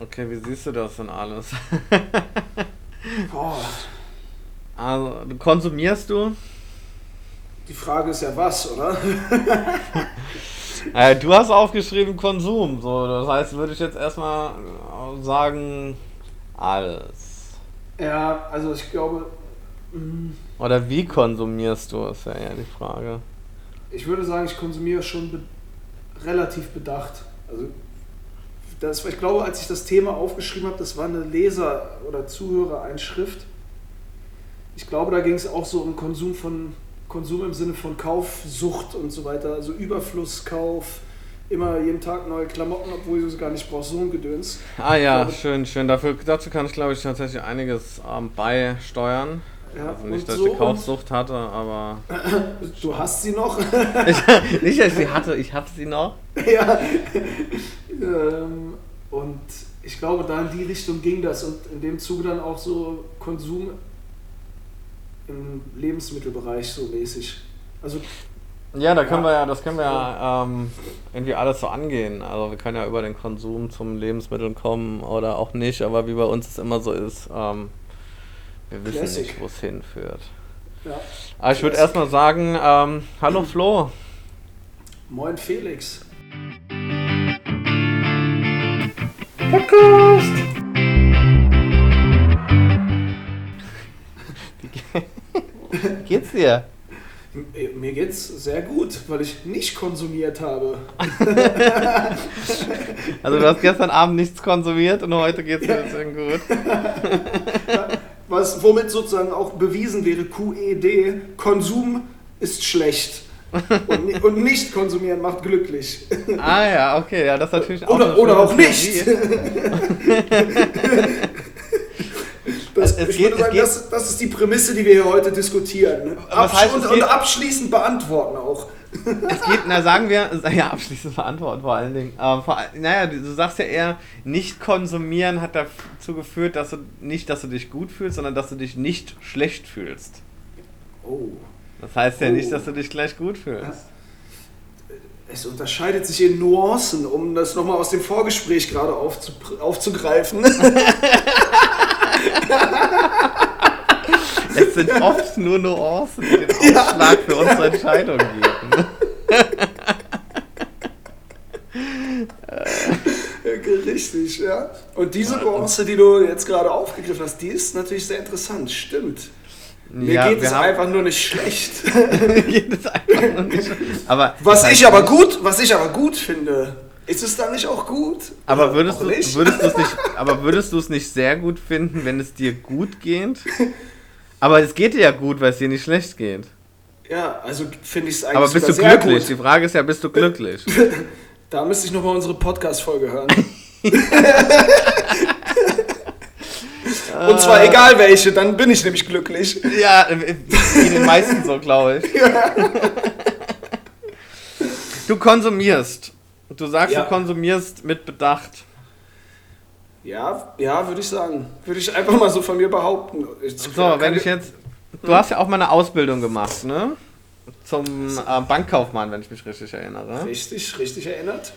Okay, wie siehst du das denn alles? Boah, Also, konsumierst du? die Frage ist ja was, oder? Äh, du hast aufgeschrieben Konsum, so das heißt, würde ich jetzt erstmal äh, sagen alles. Ja, also ich glaube, mm, Oder wie konsumierst du, ist ja eher die Frage. ich würde sagen, ich konsumiere schon be relativ bedacht. Also das, ich glaube, als ich das Thema aufgeschrieben habe, das war eine Leser- oder Zuhörereinschrift. Ich glaube, da ging es auch so um Konsum von Konsum im Sinne von Kaufsucht und so weiter, also Überflusskauf, immer jeden Tag neue Klamotten, obwohl du sie gar nicht brauchst, so ein Gedöns. Ah ja, glaube- schön, schön. Dafür, dazu kann ich glaube ich tatsächlich einiges ähm, beisteuern. Ja, Also nicht, dass so ich die Kaufsucht hatte, aber. Du hast sie noch? ich, nicht, dass ich sie hatte, ich hatte sie noch. ja. ähm, und ich glaube, da in die Richtung ging das und in dem Zuge dann auch so Konsum im Lebensmittelbereich so mäßig. Also Ja, da können Ja. wir ja, das können wir ja ähm, irgendwie alles so angehen. Also wir können ja über den Konsum zum Lebensmitteln kommen oder auch nicht, aber wie bei uns es immer so ist, ähm, wir wissen Classic. nicht, wo es hinführt. ja. Aber ich würde erstmal sagen, ähm, hallo Flo. Moin Felix. Podcast! Wie geht's dir? Mir geht's sehr gut, weil ich nicht konsumiert habe. Also du hast gestern Abend nichts konsumiert und heute geht's dir deswegen gut. Was womit sozusagen auch bewiesen wäre, QED, Konsum ist schlecht. Und, und nicht konsumieren macht glücklich. Ah ja, okay, ja, das ist natürlich auch Oder, oder auch nicht. Das, Es ich geht- würde sagen, das, das ist die Prämisse, die wir hier heute diskutieren. Absch heißt, und, und abschließend beantworten auch. Es geht, na sagen wir, ja, abschließend beantworten vor allen Dingen. Ähm, vor, naja, du sagst ja eher, nicht konsumieren hat dazu geführt, dass du nicht, dass du dich gut fühlst, sondern dass du dich nicht schlecht fühlst. Oh. Das heißt ja Oh. nicht, dass du dich gleich gut fühlst. Es unterscheidet sich in Nuancen, um das nochmal aus dem Vorgespräch gerade aufzu aufzugreifen. Es sind oft nur Nuancen, die den Ausschlag für unsere Entscheidung geben. Richtig, ja. Und diese Nuance, die du jetzt gerade aufgegriffen hast, die ist natürlich sehr interessant. Stimmt. Mir Ja, geht es einfach nur nicht schlecht. Mir geht es einfach nur nicht. Aber Was ich aber nicht- gut, was ich aber gut finde, ist es dann nicht auch gut? Aber würdest du, nicht? es nicht, aber würdest du es nicht sehr gut finden, wenn es dir gut geht? Aber es geht dir ja gut, weil es dir nicht schlecht geht. Ja, also finde ich es eigentlich Aber bist du glücklich? Die. Frage ist ja, bist du glücklich? Da müsste ich nochmal unsere Podcast-Folge hören. Und zwar egal welche, dann bin ich nämlich glücklich. ja, wie den meisten so, glaube ich. Du konsumierst. Du sagst, Ja. du konsumierst mit Bedacht. Ja, ja, würde ich sagen. Würde ich einfach mal so von mir behaupten. Ich, So, wenn ich jetzt. Du hast ja auch mal eine Ausbildung gemacht, ne? Zum äh, Bankkaufmann, wenn ich mich richtig erinnere. Richtig, richtig erinnert.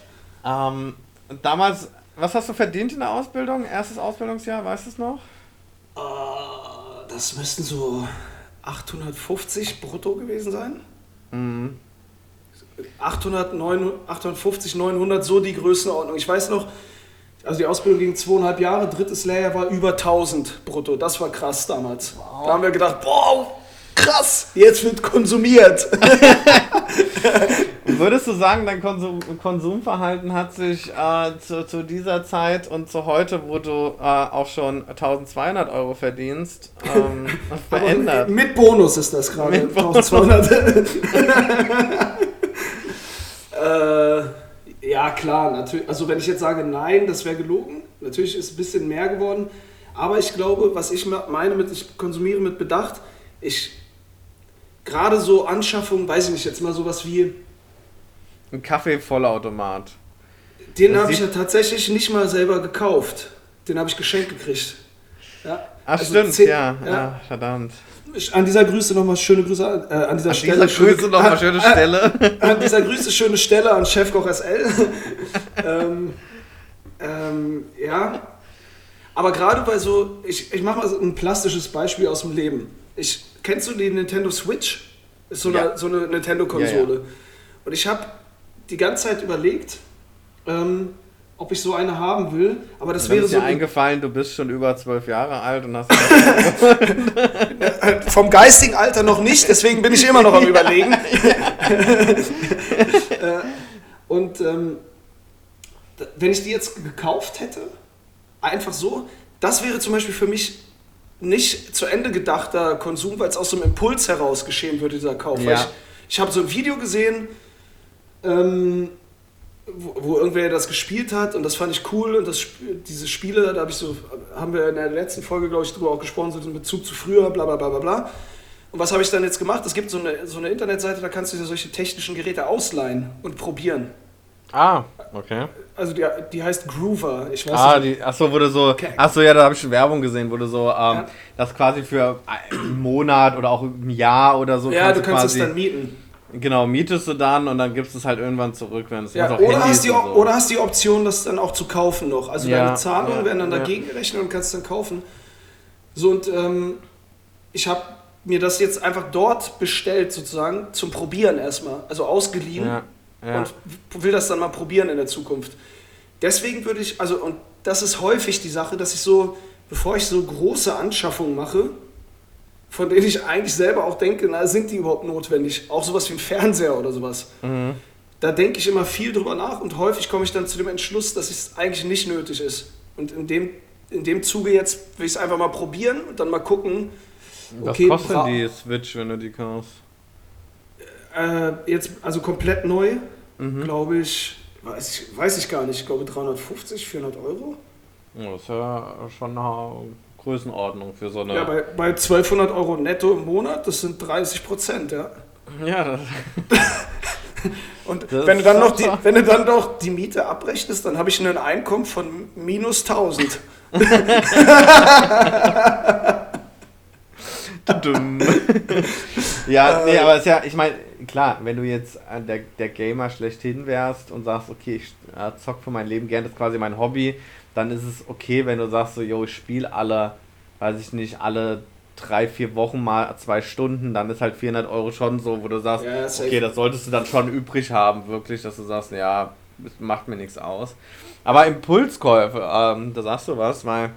Ähm, damals, was hast du verdient in der Ausbildung? Erstes Ausbildungsjahr, weißt du es noch? Äh, das müssten so 850 brutto gewesen sein. Mhm. 800, 900, 850, 900, so die Größenordnung. Ich weiß noch, also die Ausbildung ging zweieinhalb Jahre, drittes Lehrjahr war über 1000 brutto. Das war krass damals. Da haben wir gedacht, boah, krass, jetzt wird konsumiert. Würdest du sagen, dein Konsum Konsumverhalten hat sich äh, zu, zu dieser Zeit und zu heute, wo du äh, auch schon 1200 Euro verdienst, ähm, verändert? Mit Bonus ist das gerade. Mit Bonus. 1200. äh, ja, klar, natürlich. Also, wenn ich jetzt sage nein, das wäre gelogen. Natürlich ist es ein bisschen mehr geworden. Aber ich glaube, was ich meine mit, ich konsumiere mit Bedacht, ich gerade so Anschaffungen, weiß ich nicht, jetzt mal sowas wie, Ein Kaffee-Vollautomat. den habe ich ja tatsächlich nicht mal selber gekauft. Den habe ich geschenkt gekriegt. Ja. Ach Also stimmt, zehn- ja, ja. ja, verdammt. Ich- An dieser Grüße nochmal schöne Grüße, an- äh, an dieser An Stelle. dieser Grüße nochmal an- schöne an- Stelle. An dieser Grüße schöne Stelle an Chefkoch SL. ähm, Ähm, ja. Aber gerade bei so, ich, ich mache mal so ein plastisches Beispiel aus dem Leben. Ich, kennst du die Nintendo Switch? Ist so Ja. eine, so eine Nintendo-Konsole. Ja, ja. Und ich habe die ganze Zeit überlegt, ähm, ob ich so eine haben will. Aber das wäre ist so dir eingefallen, du bist schon über zwölf Jahre alt und hast. vom geistigen Alter noch nicht, deswegen bin ich immer noch am Überlegen. Äh, Und ähm, wenn ich die jetzt gekauft hätte, einfach so, das wäre zum Beispiel für mich nicht zu Ende gedachter Konsum, weil es aus so einem Impuls heraus geschehen würde, dieser Kauf. Ja. Ich, ich habe so ein Video gesehen, ähm, wo, wo irgendwer das gespielt hat und das fand ich cool und das, diese Spiele, da habe ich so, haben wir in der letzten Folge, glaube ich, drüber auch gesprochen, so in Bezug zu früher, bla bla bla bla bla. Und was habe ich dann jetzt gemacht? Es gibt so eine, so eine Internetseite, da kannst du dir solche technischen Geräte ausleihen und probieren. Ah, okay. Also die, die heißt Groover. Ich weiß Ah, nicht. die, achso, wurde so. Okay. Achso, ja, da habe ich schon Werbung gesehen, wurde so, ähm, Ja. das quasi für einen Monat oder auch ein Jahr oder so. ja, du kannst quasi, es dann mieten. Genau, mietest du dann und dann gibst du es halt irgendwann zurück, wenn es Ja, oder, Handys hast die, so. oder hast die Option, das dann auch zu kaufen noch. Also Ja, deine Zahlungen ja, werden dann dagegen gerechnet und kannst dann kaufen. So, und ähm, ich habe mir das jetzt einfach dort bestellt, sozusagen, zum Probieren erstmal. Also ausgeliehen. Ja, und will das dann mal probieren in der Zukunft. Deswegen würde ich, also, und das ist häufig die Sache, dass ich so, bevor ich so große Anschaffungen mache, von denen ich eigentlich selber auch denke, na, sind die überhaupt notwendig? Auch sowas wie ein Fernseher oder sowas. Mhm. Da denke ich immer viel drüber nach und häufig komme ich dann zu dem Entschluss, dass es eigentlich nicht nötig ist. Und in dem, in dem Zuge jetzt will ich es einfach mal probieren und dann mal gucken, Was okay, kostet die Switch, wenn du die kaufst? Äh, jetzt, also komplett neu, Mhm. glaube ich, weiß ich, weiß ich gar nicht, ich glaube 350, 400 Euro. Ja, das ist ja schon eine Größenordnung für so eine. Ja, bei, bei 1200 Euro netto im Monat, das sind 30 Prozent, ja. ja, das, Und Das wenn du, dann noch die, wenn du dann noch die Miete abrechnest, dann habe ich ein Einkommen von minus 1000. Dumm. ja, nee, aber ist ja, ich meine, klar, wenn du jetzt äh, der, der Gamer schlechthin wärst und sagst, okay, ich äh, zock für mein Leben gern, das ist quasi mein Hobby, dann ist es okay, wenn du sagst, so, yo, ich spiele alle, weiß ich nicht, alle drei, vier Wochen mal zwei Stunden, dann ist halt 400 Euro schon so, wo du sagst, Ja, okay, das solltest du dann schon übrig haben, wirklich, dass du sagst, ja, macht mir nichts aus. Aber Impulskäufe, ähm, da sagst du was, weil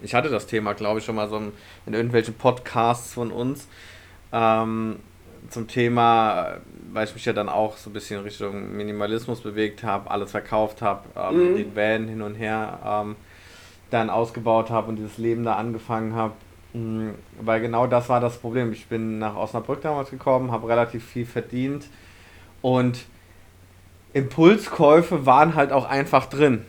ich hatte das Thema, glaube ich, schon mal so in in irgendwelchen Podcasts von uns ähm, zum Thema, weil ich mich ja dann auch so ein bisschen Richtung Minimalismus bewegt habe, alles verkauft habe, ähm, Mhm. den Van hin und her ähm, dann ausgebaut habe und dieses Leben da angefangen habe. Mm, Weil genau das war das Problem. Ich bin nach Osnabrück damals gekommen, habe relativ viel verdient und Impulskäufe waren halt auch einfach drin.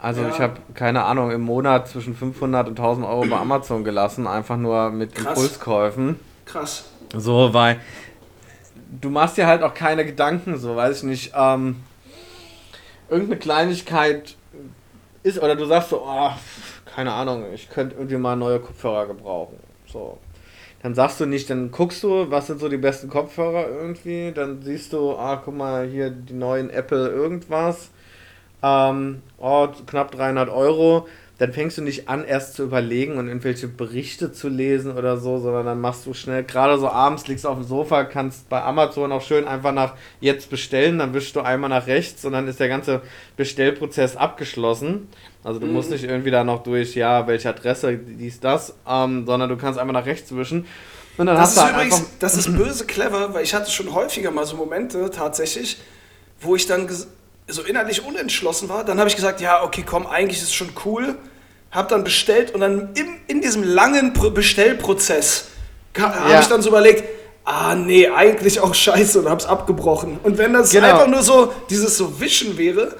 Also Ja. ich habe, keine Ahnung, im Monat zwischen 500 und 1000 Euro bei Amazon gelassen, einfach nur mit Krass. Impulskäufen. Krass. So, weil du machst dir halt auch keine Gedanken, so, weiß ich nicht, ähm, irgendeine Kleinigkeit ist, oder du sagst so, oh, keine Ahnung, ich könnte irgendwie mal neue Kopfhörer gebrauchen. So. Dann sagst du nicht, dann guckst du, was sind so die besten Kopfhörer irgendwie, dann siehst du, ah, guck mal, hier die neuen Apple irgendwas, ähm, oh, knapp 300 Euro. Dann fängst du nicht an, erst zu überlegen und irgendwelche Berichte zu lesen oder so, sondern dann machst du schnell, gerade so abends liegst du auf dem Sofa, kannst bei Amazon auch schön einfach nach jetzt bestellen, dann wischst du einmal nach rechts und dann ist der ganze Bestellprozess abgeschlossen. Also du musst Mhm. nicht irgendwie da noch durch, ja, welche Adresse, dies, das, ähm, sondern du kannst einfach nach rechts wischen. Und dann Das hast ist du halt übrigens, einfach. das ist böse clever, weil ich hatte schon häufiger mal so Momente tatsächlich, wo ich dann so innerlich unentschlossen war. Dann habe ich gesagt, ja, okay, komm, eigentlich ist es schon cool. Hab dann bestellt und dann im, in diesem langen Pro Bestellprozess ka- habe Ja. ich dann so überlegt, ah nee, eigentlich auch scheiße und hab's abgebrochen. Und wenn das Genau. einfach nur so dieses so Wischen wäre,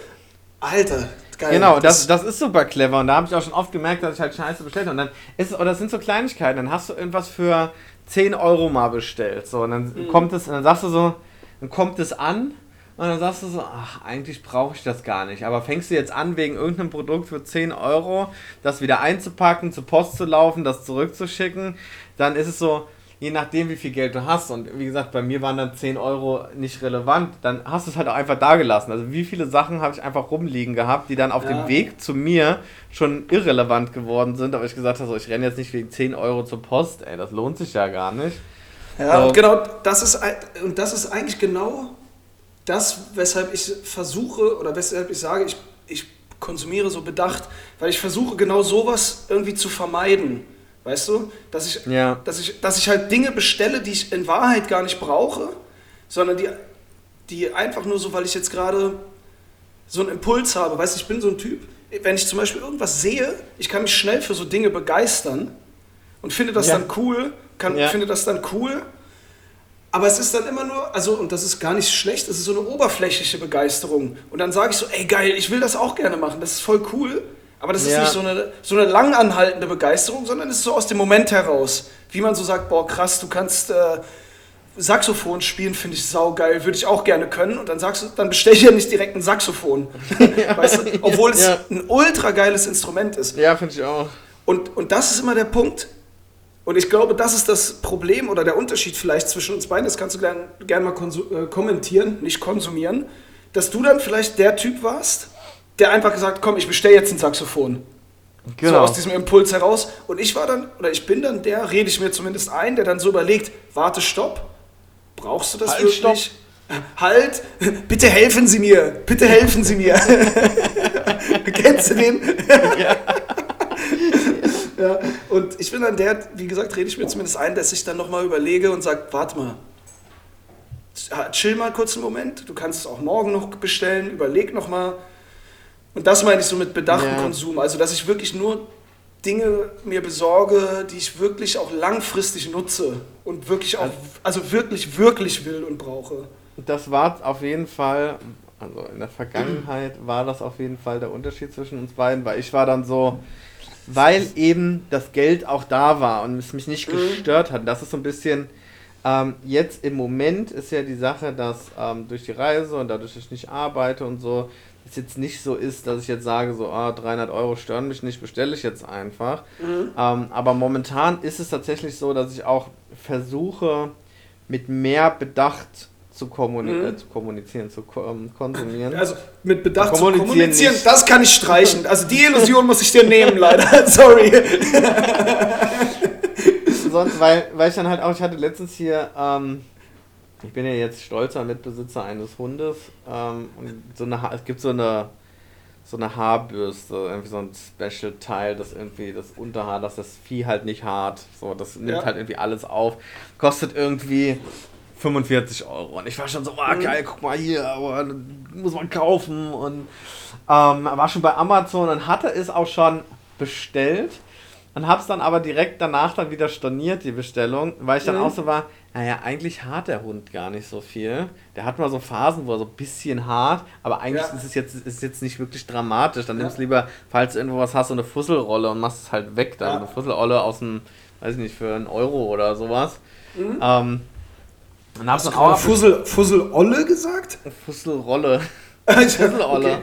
Alter, geil. Genau, das, das ist super clever und da habe ich auch schon oft gemerkt, dass ich halt Scheiße bestellt habe. Und dann ist oder das sind so Kleinigkeiten, dann hast du irgendwas für 10 Euro mal bestellt. So, und dann Mhm. kommt es, und dann sagst du so, dann kommt es an und dann sagst du so, ach, eigentlich brauche ich das gar nicht. Aber fängst du jetzt an, wegen irgendeinem Produkt für 10 Euro, das wieder einzupacken, zur Post zu laufen, das zurückzuschicken, dann ist es so, je nachdem, wie viel Geld du hast, und wie gesagt, bei mir waren dann 10 Euro nicht relevant, dann hast du es halt auch einfach da gelassen. Also wie viele Sachen habe ich einfach rumliegen gehabt, die dann auf ja. dem Weg zu mir schon irrelevant geworden sind, aber ich gesagt habe, so, ich renne jetzt nicht wegen 10 Euro zur Post, ey, das lohnt sich ja gar nicht. Ja, so. und genau, das ist, und das ist eigentlich genau das, weshalb ich versuche, oder weshalb ich sage, ich, ich konsumiere so bedacht, weil ich versuche genau sowas irgendwie zu vermeiden Weißt du? Dass ich, ja. dass, ich, dass ich halt Dinge bestelle, die ich in Wahrheit gar nicht brauche, sondern die, die einfach nur so, weil ich jetzt gerade so einen Impuls habe. Weißt du, ich bin so ein Typ, wenn ich zum Beispiel irgendwas sehe, ich kann mich schnell für so Dinge begeistern und finde das ja. dann cool, kann, ja. finde das dann cool. Aber es ist dann immer nur, also, und das ist gar nicht schlecht, es ist so eine oberflächliche Begeisterung. Und dann sage ich so, ey geil, ich will das auch gerne machen, das ist voll cool. Aber das ist ja. nicht so eine, so eine langanhaltende Begeisterung, sondern es ist so aus dem Moment heraus. Wie man so sagt, boah, krass, du kannst äh, Saxophon spielen, finde ich saugeil, würde ich auch gerne können. Und dann sagst du, dann bestell ich ja nicht direkt ein Saxophon. weißt du? Obwohl es ja. ein ultra geiles Instrument ist. Ja, finde ich auch. Und, und das ist immer der Punkt. Und ich glaube, das ist das Problem oder der Unterschied vielleicht zwischen uns beiden. Das kannst du gerne gern mal äh, kommentieren, nicht konsumieren. Dass du dann vielleicht der Typ warst, der einfach gesagt, komm, ich bestelle jetzt ein Saxophon. Genau. So aus diesem Impuls heraus. Und ich war dann, oder ich bin dann der, rede ich mir zumindest ein, der dann so überlegt, warte, stopp, brauchst du das halt, wirklich? Stopp. Halt, bitte helfen Sie mir, bitte helfen Sie mir. Kennst du den? ja. Ja. Und ich bin dann der, wie gesagt, rede ich mir zumindest ein, dass ich dann nochmal überlege und sage, warte mal, chill mal kurz einen Moment, du kannst es auch morgen noch bestellen, überleg nochmal, und das meine ich so mit bedachten ja. Konsum. Also, dass ich wirklich nur Dinge mir besorge, die ich wirklich auch langfristig nutze und wirklich auch, also wirklich, wirklich will und brauche. Das war auf jeden Fall, also in der Vergangenheit war das auf jeden Fall der Unterschied zwischen uns beiden, weil ich war dann so, weil eben das Geld auch da war und es mich nicht mhm. gestört hat. Das ist so ein bisschen, ähm, jetzt im Moment ist ja die Sache, dass ähm, durch die Reise und dadurch, dass ich nicht arbeite und so, es jetzt nicht so ist, dass ich jetzt sage, so ah, 300 Euro stören mich nicht, bestelle ich jetzt einfach. Mhm. Ähm, aber momentan ist es tatsächlich so, dass ich auch versuche, mit mehr Bedacht zu, kommuni mhm. äh, zu kommunizieren, zu ko ähm, konsumieren. Also mit Bedacht zu kommunizieren, kommunizieren das kann ich streichen. Also die Illusion muss ich dir nehmen, leider. Sorry. Sonst, weil, weil ich dann halt auch, ich hatte letztens hier ähm, ich bin ja jetzt stolzer Mitbesitzer eines Hundes ähm, und so eine es gibt so eine so eine Haarbürste, irgendwie so ein Special-Teil, das irgendwie das Unterhaar, dass das Vieh halt nicht hart, so das nimmt ja. halt irgendwie alles auf, kostet irgendwie 45 Euro und ich war schon so, oh, geil, guck mal hier, aber muss man kaufen und ähm, war schon bei Amazon und hatte es auch schon bestellt und hab's dann aber direkt danach dann wieder storniert, die Bestellung, weil ich dann mhm. auch so war, naja, eigentlich hart der Hund gar nicht so viel. Der hat mal so Phasen, wo er so ein bisschen hart, aber eigentlich ja. ist es jetzt, ist jetzt nicht wirklich dramatisch. Dann ja. nimmst du lieber, falls du irgendwo was hast, so eine Fusselrolle und machst es halt weg. Dann ja. eine Fusselrolle aus dem, weiß ich nicht, für einen Euro oder sowas. Mhm. Ähm, und Hast du auch Fussel, Fusselolle gesagt? Fusselrolle. Fusselolle.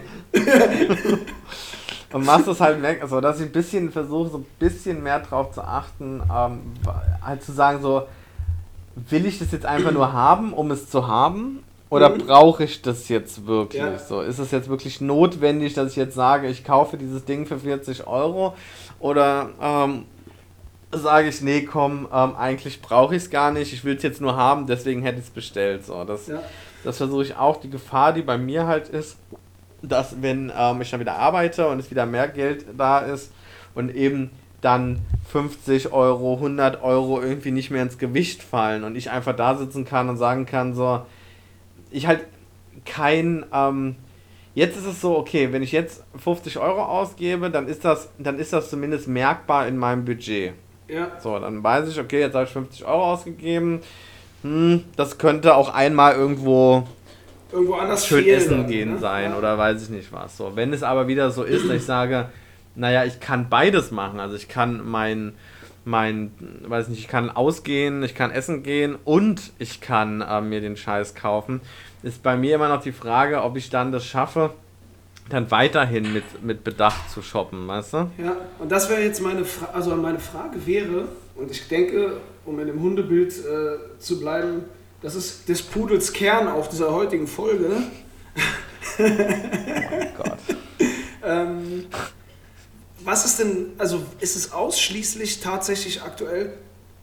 und machst es halt weg, also dass ich ein bisschen versuche, so ein bisschen mehr drauf zu achten, ähm, halt zu sagen, so, will ich das jetzt einfach nur haben, um es zu haben? Oder mhm. brauche ich das jetzt wirklich? Ja. So, ist es jetzt wirklich notwendig, dass ich jetzt sage, ich kaufe dieses Ding für 40 Euro? Oder ähm, sage ich, nee, komm, ähm, eigentlich brauche ich es gar nicht, ich will es jetzt nur haben, deswegen hätte ich es bestellt. So, das, ja. das versuche ich auch. Die Gefahr, die bei mir halt ist, dass wenn ähm, ich dann wieder arbeite und es wieder mehr Geld da ist und eben dann 50 Euro, 100 Euro irgendwie nicht mehr ins Gewicht fallen und ich einfach da sitzen kann und sagen kann, so, ich halt kein, ähm, jetzt ist es so, okay, wenn ich jetzt 50 Euro ausgebe, dann ist das, dann ist das zumindest merkbar in meinem Budget. Ja. So, dann weiß ich, okay, jetzt habe ich 50 Euro ausgegeben, hm, das könnte auch einmal irgendwo irgendwo anders schön essen gehen ne? sein ja. oder weiß ich nicht was. So, wenn es aber wieder so ist, dass ich sage, naja, ich kann beides machen. Also ich kann mein, mein, weiß nicht, ich kann ausgehen, ich kann essen gehen und ich kann äh, mir den Scheiß kaufen. Ist bei mir immer noch die Frage, ob ich dann das schaffe, dann weiterhin mit, mit Bedacht zu shoppen, weißt du? Ja, und das wäre jetzt meine Frage, also meine Frage wäre, Und ich denke, um in dem Hundebild äh, zu bleiben, das ist des Pudels Kern auf dieser heutigen Folge. oh Gott. ähm, was ist denn, also ist es ausschließlich tatsächlich aktuell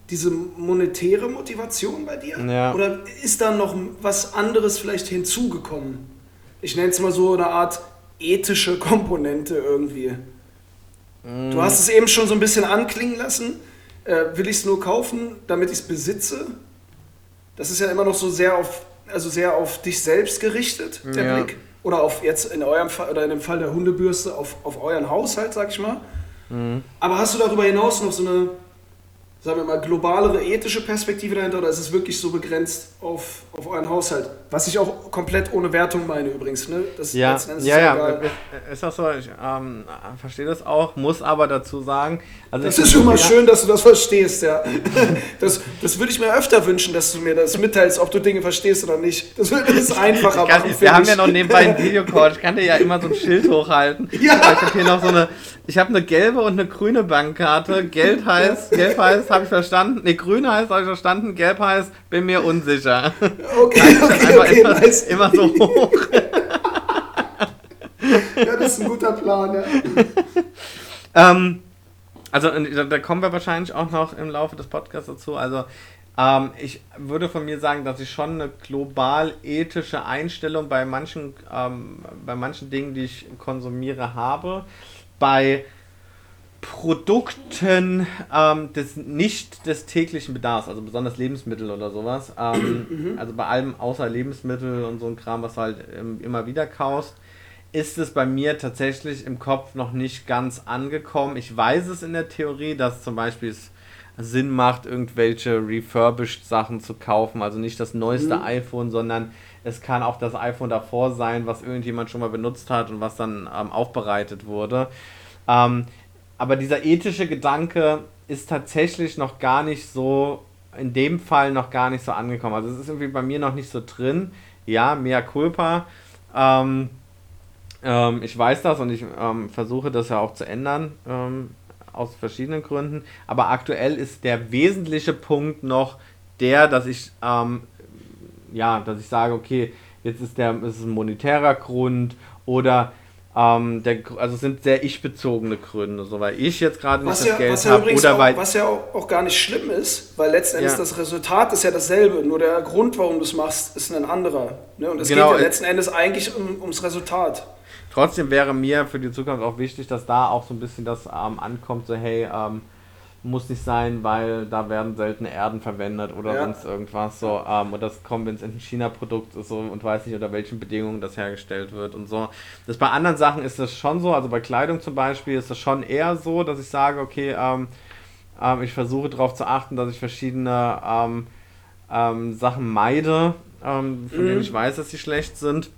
diese monetäre Motivation bei dir? Ja. Oder ist da noch was anderes vielleicht hinzugekommen? Ich nenne es mal so eine Art ethische Komponente irgendwie. Mm. Du hast es eben schon so ein bisschen anklingen lassen. Äh, will ich es nur kaufen, damit ich es besitze? Das ist ja immer noch so sehr auf, also sehr auf dich selbst gerichtet, der ja. Blick. Oder auf jetzt in eurem Fall, oder in dem Fall der Hundebürste, auf, auf euren Haushalt, sag ich mal. Mhm. Aber hast du darüber hinaus noch so eine sagen wir mal, globalere ethische Perspektive dahinter oder ist es wirklich so begrenzt auf, auf euren Haushalt? Was ich auch komplett ohne Wertung meine übrigens. Ne? Das ja, ja, ja, ist auch so, ich ähm, verstehe das auch, muss aber dazu sagen. Also das ist schon mal schön, dass du das verstehst, ja. das, das würde ich mir öfter wünschen, dass du mir das mitteilst, ob du Dinge verstehst oder nicht. Das würde es einfacher kann, machen. Wir haben ja noch nebenbei einen Videocall, ich kann dir ja immer so ein Schild hochhalten. Ja. Ich habe hier noch so eine, ich habe eine gelbe und eine grüne Bankkarte. Gelb heißt, gelb heißt, habe ich verstanden. Ne, grün heißt, habe ich verstanden. Gelb heißt, bin mir unsicher. Okay, okay, okay, immer, nice. immer so hoch. ja, das ist ein guter Plan, ja. ähm, also, da kommen wir wahrscheinlich auch noch im Laufe des Podcasts dazu. Also, ähm, ich würde von mir sagen, dass ich schon eine global ethische Einstellung bei manchen, ähm, bei manchen Dingen, die ich konsumiere, habe bei Produkten ähm, des nicht des täglichen Bedarfs, also besonders Lebensmittel oder sowas. Ähm, mhm. Also bei allem außer Lebensmittel und so ein Kram, was du halt ähm, immer wieder kaufst, ist es bei mir tatsächlich im Kopf noch nicht ganz angekommen. Ich weiß es in der Theorie, dass zum Beispiel es Sinn macht, irgendwelche refurbished Sachen zu kaufen. Also nicht das neueste mhm. iPhone, sondern es kann auch das iPhone davor sein, was irgendjemand schon mal benutzt hat und was dann ähm, aufbereitet wurde. Ähm, aber dieser ethische Gedanke ist tatsächlich noch gar nicht so, in dem Fall noch gar nicht so angekommen. Also es ist irgendwie bei mir noch nicht so drin. Ja, mehr culpa. Ähm, ähm, ich weiß das und ich ähm, versuche das ja auch zu ändern ähm, aus verschiedenen Gründen. Aber aktuell ist der wesentliche Punkt noch der, dass ich ähm, ja, dass ich sage, okay, jetzt ist der ist ein monetärer Grund oder ähm, der, also es sind sehr ich-bezogene Gründe, so weil ich jetzt gerade nicht das ja, Geld ja habe oder auch, weil was ja auch, auch, gar nicht schlimm ist, weil letzten Endes ja. das Resultat ist ja dasselbe, nur der Grund, warum du es machst, ist ein anderer. Ne? Und es genau, geht ja letzten Endes eigentlich um, ums Resultat. Trotzdem wäre mir für die Zukunft auch wichtig, dass da auch so ein bisschen das ähm, ankommt, so hey, ähm, muss nicht sein, weil da werden seltene Erden verwendet oder ja. sonst irgendwas so. Ähm, und das kommt, wenn es ein China-Produkt ist so und weiß nicht, unter welchen Bedingungen das hergestellt wird und so. Das bei anderen Sachen ist das schon so, also bei Kleidung zum Beispiel ist das schon eher so, dass ich sage, okay, ähm, ähm, ich versuche darauf zu achten, dass ich verschiedene ähm, ähm, Sachen meide, ähm, von mhm. denen ich weiß, dass sie schlecht sind.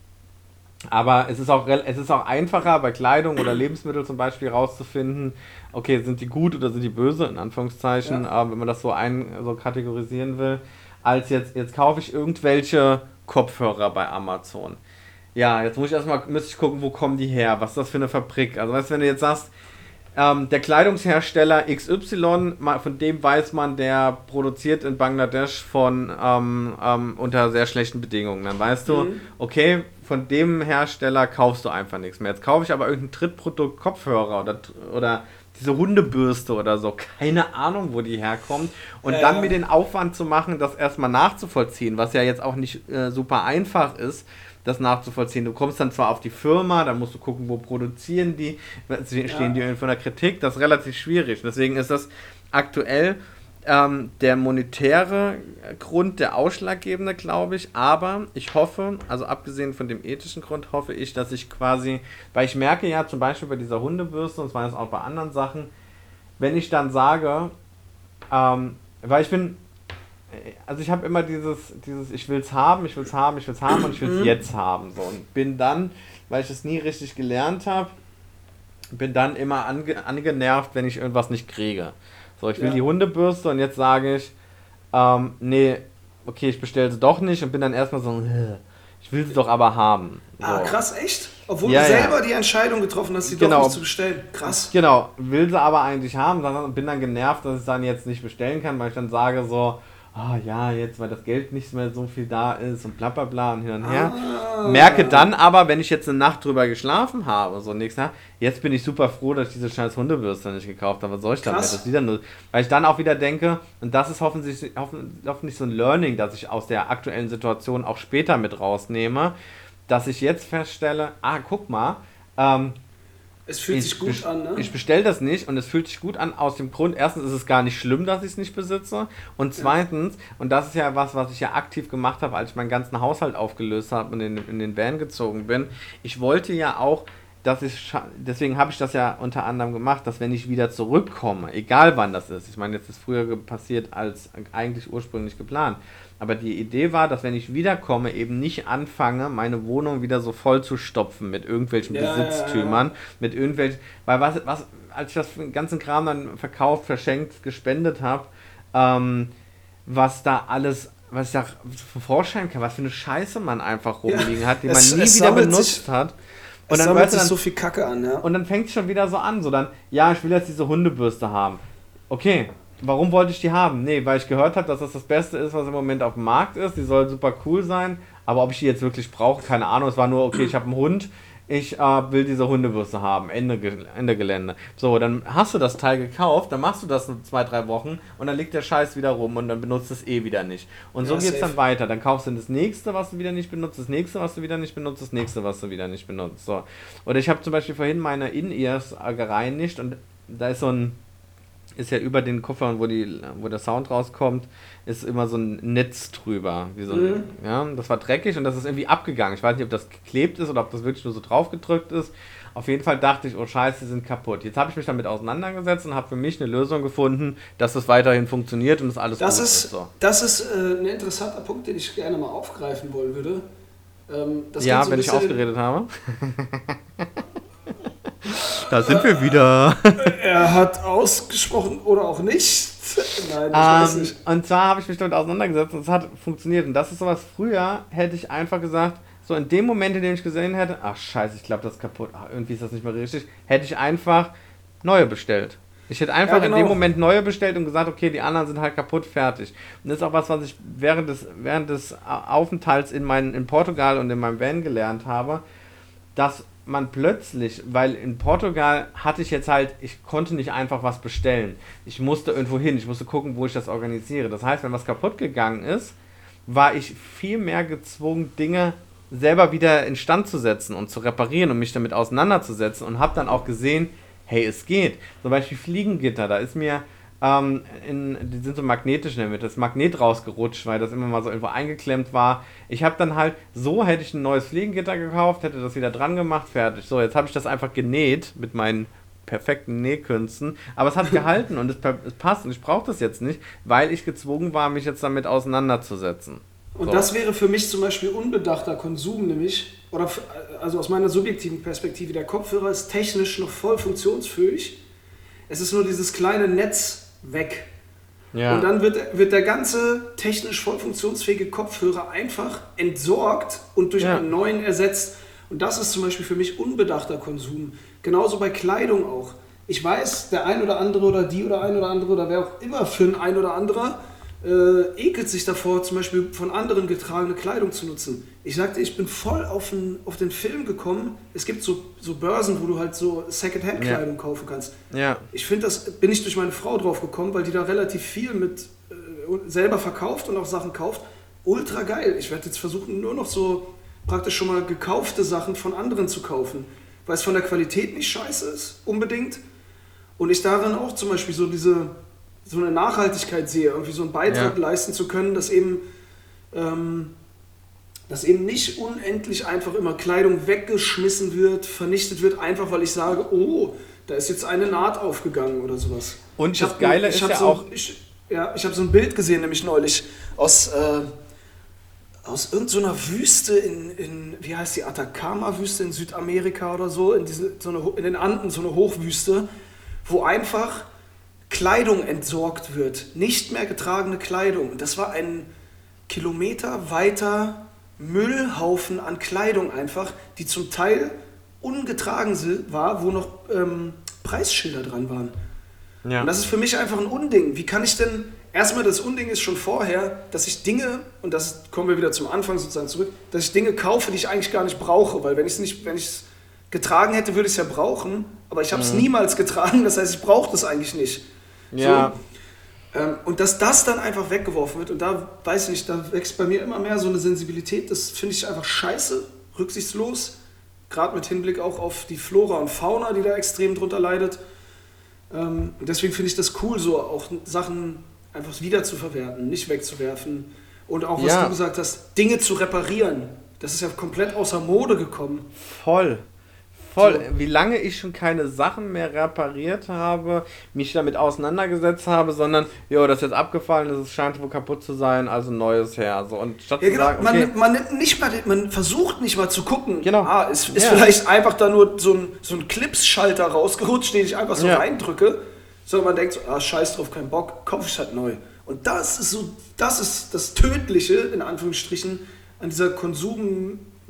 Aber es ist, auch, es ist auch einfacher bei Kleidung oder Lebensmitteln zum Beispiel rauszufinden, okay, sind die gut oder sind die böse, in Anführungszeichen, ja. äh, wenn man das so ein so kategorisieren will, als jetzt, jetzt kaufe ich irgendwelche Kopfhörer bei Amazon. Ja, jetzt muss ich erstmal müsste ich gucken, wo kommen die her, was ist das für eine Fabrik. Also weißt du, wenn du jetzt sagst, ähm, der Kleidungshersteller XY, von dem weiß man, der produziert in Bangladesch von ähm, ähm, unter sehr schlechten Bedingungen. Dann weißt du, mhm. okay, von dem Hersteller kaufst du einfach nichts mehr. Jetzt kaufe ich aber irgendein Drittprodukt Kopfhörer oder, oder diese Hundebürste oder so. Keine Ahnung, wo die herkommt. Und dann mir den Aufwand zu machen, das erstmal nachzuvollziehen, was ja jetzt auch nicht äh, super einfach ist, das nachzuvollziehen. Du kommst dann zwar auf die Firma, dann musst du gucken, wo produzieren die, stehen ja. die irgendwo in der Kritik. Das ist relativ schwierig. Deswegen ist das aktuell ähm, der monetäre Grund der ausschlaggebende, glaube ich. Aber ich hoffe, also abgesehen von dem ethischen Grund, hoffe ich, dass ich quasi, weil ich merke ja zum Beispiel bei dieser Hundebürste, und zwar ist auch bei anderen Sachen, wenn ich dann sage, ähm, weil ich bin, also ich habe immer dieses, dieses, ich will es haben, ich will es haben, ich will es haben und ich will es mhm. jetzt haben. So. Und bin dann, weil ich es nie richtig gelernt habe, bin dann immer ange, angenervt, wenn ich irgendwas nicht kriege. So, ich will ja. die Hundebürste und jetzt sage ich, ähm, nee, okay, ich bestelle sie doch nicht und bin dann erstmal so, Ich will sie doch aber haben. So. Ah, krass, echt? Obwohl ja, du selber ja. die Entscheidung getroffen hast, sie genau. doch nicht zu bestellen. Krass. Genau, will sie aber eigentlich haben, dann bin dann genervt, dass ich dann jetzt nicht bestellen kann, weil ich dann sage so, oh ja, jetzt, weil das Geld nicht mehr so viel da ist und bla bla bla und hin und her. Ah. Merke dann aber, wenn ich jetzt eine Nacht drüber geschlafen habe, so nichts, na, jetzt bin ich super froh, dass ich diese scheiß Hundebürste nicht gekauft habe. Was soll ich damit? Das wieder nur, weil ich dann auch wieder denke, und das ist hoffentlich, hoffentlich so ein Learning, dass ich aus der aktuellen Situation auch später mit rausnehme, dass ich jetzt feststelle, ah, guck mal, ähm, es fühlt sich gut an, ne? Ich bestelle das nicht und es fühlt sich gut an aus dem Grund, erstens ist es gar nicht schlimm, dass ich es nicht besitze und zweitens, ja. und das ist ja was, was ich ja aktiv gemacht habe, als ich meinen ganzen Haushalt aufgelöst habe und in, in den Van gezogen bin, ich wollte ja auch, dass ich, deswegen habe ich das ja unter anderem gemacht, dass wenn ich wieder zurückkomme, egal wann das ist, ich meine, jetzt ist früher passiert als eigentlich ursprünglich geplant, aber die Idee war, dass wenn ich wiederkomme, eben nicht anfange, meine Wohnung wieder so voll zu stopfen mit irgendwelchen ja, Besitztümern, ja, ja. mit irgendwelchen, weil was, was, als ich das ganzen Kram dann verkauft, verschenkt, gespendet habe, ähm, was da alles, was ich da vorstellen kann, was für eine Scheiße man einfach rumliegen hat, die man es, nie es wieder benutzt hat. Und dann, weißt du, dann so viel Kacke an, ja. Und dann fängt es schon wieder so an, so dann, ja, ich will jetzt diese Hundebürste haben. Okay, Warum wollte ich die haben? Nee, weil ich gehört habe, dass das das Beste ist, was im Moment auf dem Markt ist. Die soll super cool sein. Aber ob ich die jetzt wirklich brauche, keine Ahnung. Es war nur, okay, ich habe einen Hund. Ich äh, will diese Hundebürste haben. Ende, Ende Gelände. So, dann hast du das Teil gekauft, dann machst du das in zwei, drei Wochen und dann liegt der Scheiß wieder rum und dann benutzt es eh wieder nicht. Und so ja, geht es dann weiter. Dann kaufst du das nächste, was du wieder nicht benutzt, das nächste, was du wieder nicht benutzt, das nächste, was du wieder nicht benutzt. So. Oder ich habe zum Beispiel vorhin meine In-Ears gereinigt und da ist so ein ist ja über den Koffer, wo, die, wo der Sound rauskommt, ist immer so ein Netz drüber. Wie so ein, mhm. ja, das war dreckig und das ist irgendwie abgegangen. Ich weiß nicht, ob das geklebt ist oder ob das wirklich nur so drauf gedrückt ist. Auf jeden Fall dachte ich, oh scheiße, die sind kaputt. Jetzt habe ich mich damit auseinandergesetzt und habe für mich eine Lösung gefunden, dass das weiterhin funktioniert und das alles das ist. ist so. Das ist äh, ein interessanter Punkt, den ich gerne mal aufgreifen wollen würde. Ähm, ja, so wenn ich ausgeredet habe. Da sind wir wieder. Er hat ausgesprochen oder auch nicht. Nein, ich ähm, weiß nicht. Und zwar habe ich mich damit auseinandergesetzt und es hat funktioniert. Und das ist sowas, früher hätte ich einfach gesagt, so in dem Moment, in dem ich gesehen hätte, ach scheiße, ich glaube, das ist kaputt, ach, irgendwie ist das nicht mehr richtig, hätte ich einfach neue bestellt. Ich hätte einfach ja, genau. in dem Moment neue bestellt und gesagt, okay, die anderen sind halt kaputt, fertig. Und das ist auch was, was ich während des, während des Aufenthalts in, mein, in Portugal und in meinem Van gelernt habe, dass man plötzlich, weil in Portugal hatte ich jetzt halt, ich konnte nicht einfach was bestellen. Ich musste irgendwo hin, ich musste gucken, wo ich das organisiere. Das heißt, wenn was kaputt gegangen ist, war ich viel mehr gezwungen, Dinge selber wieder instand zu setzen und zu reparieren und mich damit auseinanderzusetzen und habe dann auch gesehen, hey, es geht. Zum Beispiel Fliegengitter, da ist mir ähm, in, die sind so magnetisch in der Mitte, das Magnet rausgerutscht, weil das immer mal so irgendwo eingeklemmt war. Ich habe dann halt, so hätte ich ein neues Fliegengitter gekauft, hätte das wieder dran gemacht, fertig. So, jetzt habe ich das einfach genäht mit meinen perfekten Nähkünsten, aber es hat gehalten und es, es passt und ich brauche das jetzt nicht, weil ich gezwungen war, mich jetzt damit auseinanderzusetzen. Und so. das wäre für mich zum Beispiel unbedachter Konsum, nämlich, oder also aus meiner subjektiven Perspektive, der Kopfhörer ist technisch noch voll funktionsfähig. Es ist nur dieses kleine Netz, weg. Ja. Und dann wird, wird der ganze technisch voll funktionsfähige Kopfhörer einfach entsorgt und durch ja. einen neuen ersetzt. Und das ist zum Beispiel für mich unbedachter Konsum. Genauso bei Kleidung auch. Ich weiß, der ein oder andere oder die oder ein oder andere oder wer auch immer für ein ein oder anderer äh, ekelt sich davor, zum Beispiel von anderen getragene Kleidung zu nutzen. Ich sagte, ich bin voll auf den, auf den Film gekommen. Es gibt so, so Börsen, wo du halt so Secondhand-Kleidung ja. kaufen kannst. Ja. Ich finde, das bin ich durch meine Frau drauf gekommen, weil die da relativ viel mit äh, selber verkauft und auch Sachen kauft. Ultra geil. Ich werde jetzt versuchen, nur noch so praktisch schon mal gekaufte Sachen von anderen zu kaufen, weil es von der Qualität nicht scheiße ist, unbedingt. Und ich darin auch zum Beispiel so diese so eine Nachhaltigkeit sehe, irgendwie so einen Beitrag ja. leisten zu können, dass eben, ähm, dass eben nicht unendlich einfach immer Kleidung weggeschmissen wird, vernichtet wird, einfach weil ich sage, oh, da ist jetzt eine Naht aufgegangen oder sowas. Und das Geile ist ja so, auch... Ich, ja, ich habe so ein Bild gesehen, nämlich neulich, aus, äh, aus irgendeiner so Wüste in, in, wie heißt die, Atacama-Wüste in Südamerika oder so, in, diese, so eine, in den Anden, so eine Hochwüste, wo einfach Kleidung entsorgt wird, nicht mehr getragene Kleidung. Das war ein Kilometer weiter Müllhaufen an Kleidung einfach, die zum Teil ungetragen war, wo noch ähm, Preisschilder dran waren. Ja. Und das ist für mich einfach ein Unding. Wie kann ich denn, erstmal das Unding ist schon vorher, dass ich Dinge, und das kommen wir wieder zum Anfang sozusagen zurück, dass ich Dinge kaufe, die ich eigentlich gar nicht brauche, weil wenn ich es nicht, wenn ich es getragen hätte, würde ich es ja brauchen, aber ich habe es mhm. niemals getragen, das heißt, ich brauche das eigentlich nicht. Ja. So, ähm, und dass das dann einfach weggeworfen wird, und da weiß ich nicht, da wächst bei mir immer mehr so eine Sensibilität, das finde ich einfach scheiße, rücksichtslos, gerade mit Hinblick auch auf die Flora und Fauna, die da extrem drunter leidet. Ähm, und deswegen finde ich das cool, so auch Sachen einfach wieder zu verwerten, nicht wegzuwerfen. Und auch, was ja. du gesagt hast, Dinge zu reparieren. Das ist ja komplett außer Mode gekommen. Voll. Voll. So. Wie lange ich schon keine Sachen mehr repariert habe, mich damit auseinandergesetzt habe, sondern, jo, das ist jetzt abgefallen, das scheint wohl kaputt zu sein, also neues her. So, und statt ja, genau. zu sagen, okay, man, man, nicht mal, man versucht nicht mal zu gucken, genau. ah, ist, ist ja. vielleicht einfach da nur so ein, so ein Clips-Schalter rausgerutscht, den ich einfach so ja. reindrücke, sondern man denkt so, ah, scheiß drauf, kein Bock, kaufe ich halt neu. Und das ist so, das ist das Tödliche, in Anführungsstrichen, an dieser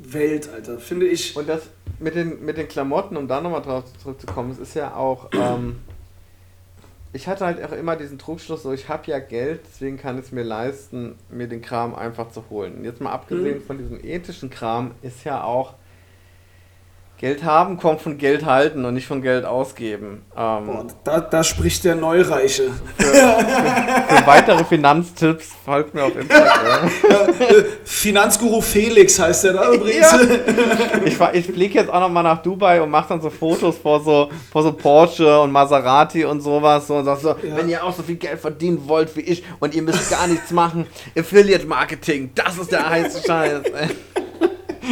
Konsumwelt, Alter, finde ich. Und das mit den, mit den Klamotten, um da nochmal drauf zurückzukommen, es ist ja auch, ähm, ich hatte halt auch immer diesen Trugschluss, so ich habe ja Geld, deswegen kann ich es mir leisten, mir den Kram einfach zu holen. Jetzt mal abgesehen mhm. von diesem ethischen Kram, ist ja auch Geld haben kommt von Geld halten und nicht von Geld ausgeben. Ähm, Boah, da, da spricht der Neureiche. Für, für, für weitere Finanztipps folgt mir auf Instagram. Finanzguru Felix heißt der da übrigens. Ja. Ich, ich fliege jetzt auch nochmal nach Dubai und mache dann so Fotos vor so, vor so Porsche und Maserati und sowas. So, und sag so, ja. wenn ihr auch so viel Geld verdienen wollt wie ich und ihr müsst gar nichts machen, Affiliate Marketing, das ist der heiße Scheiß. Ey,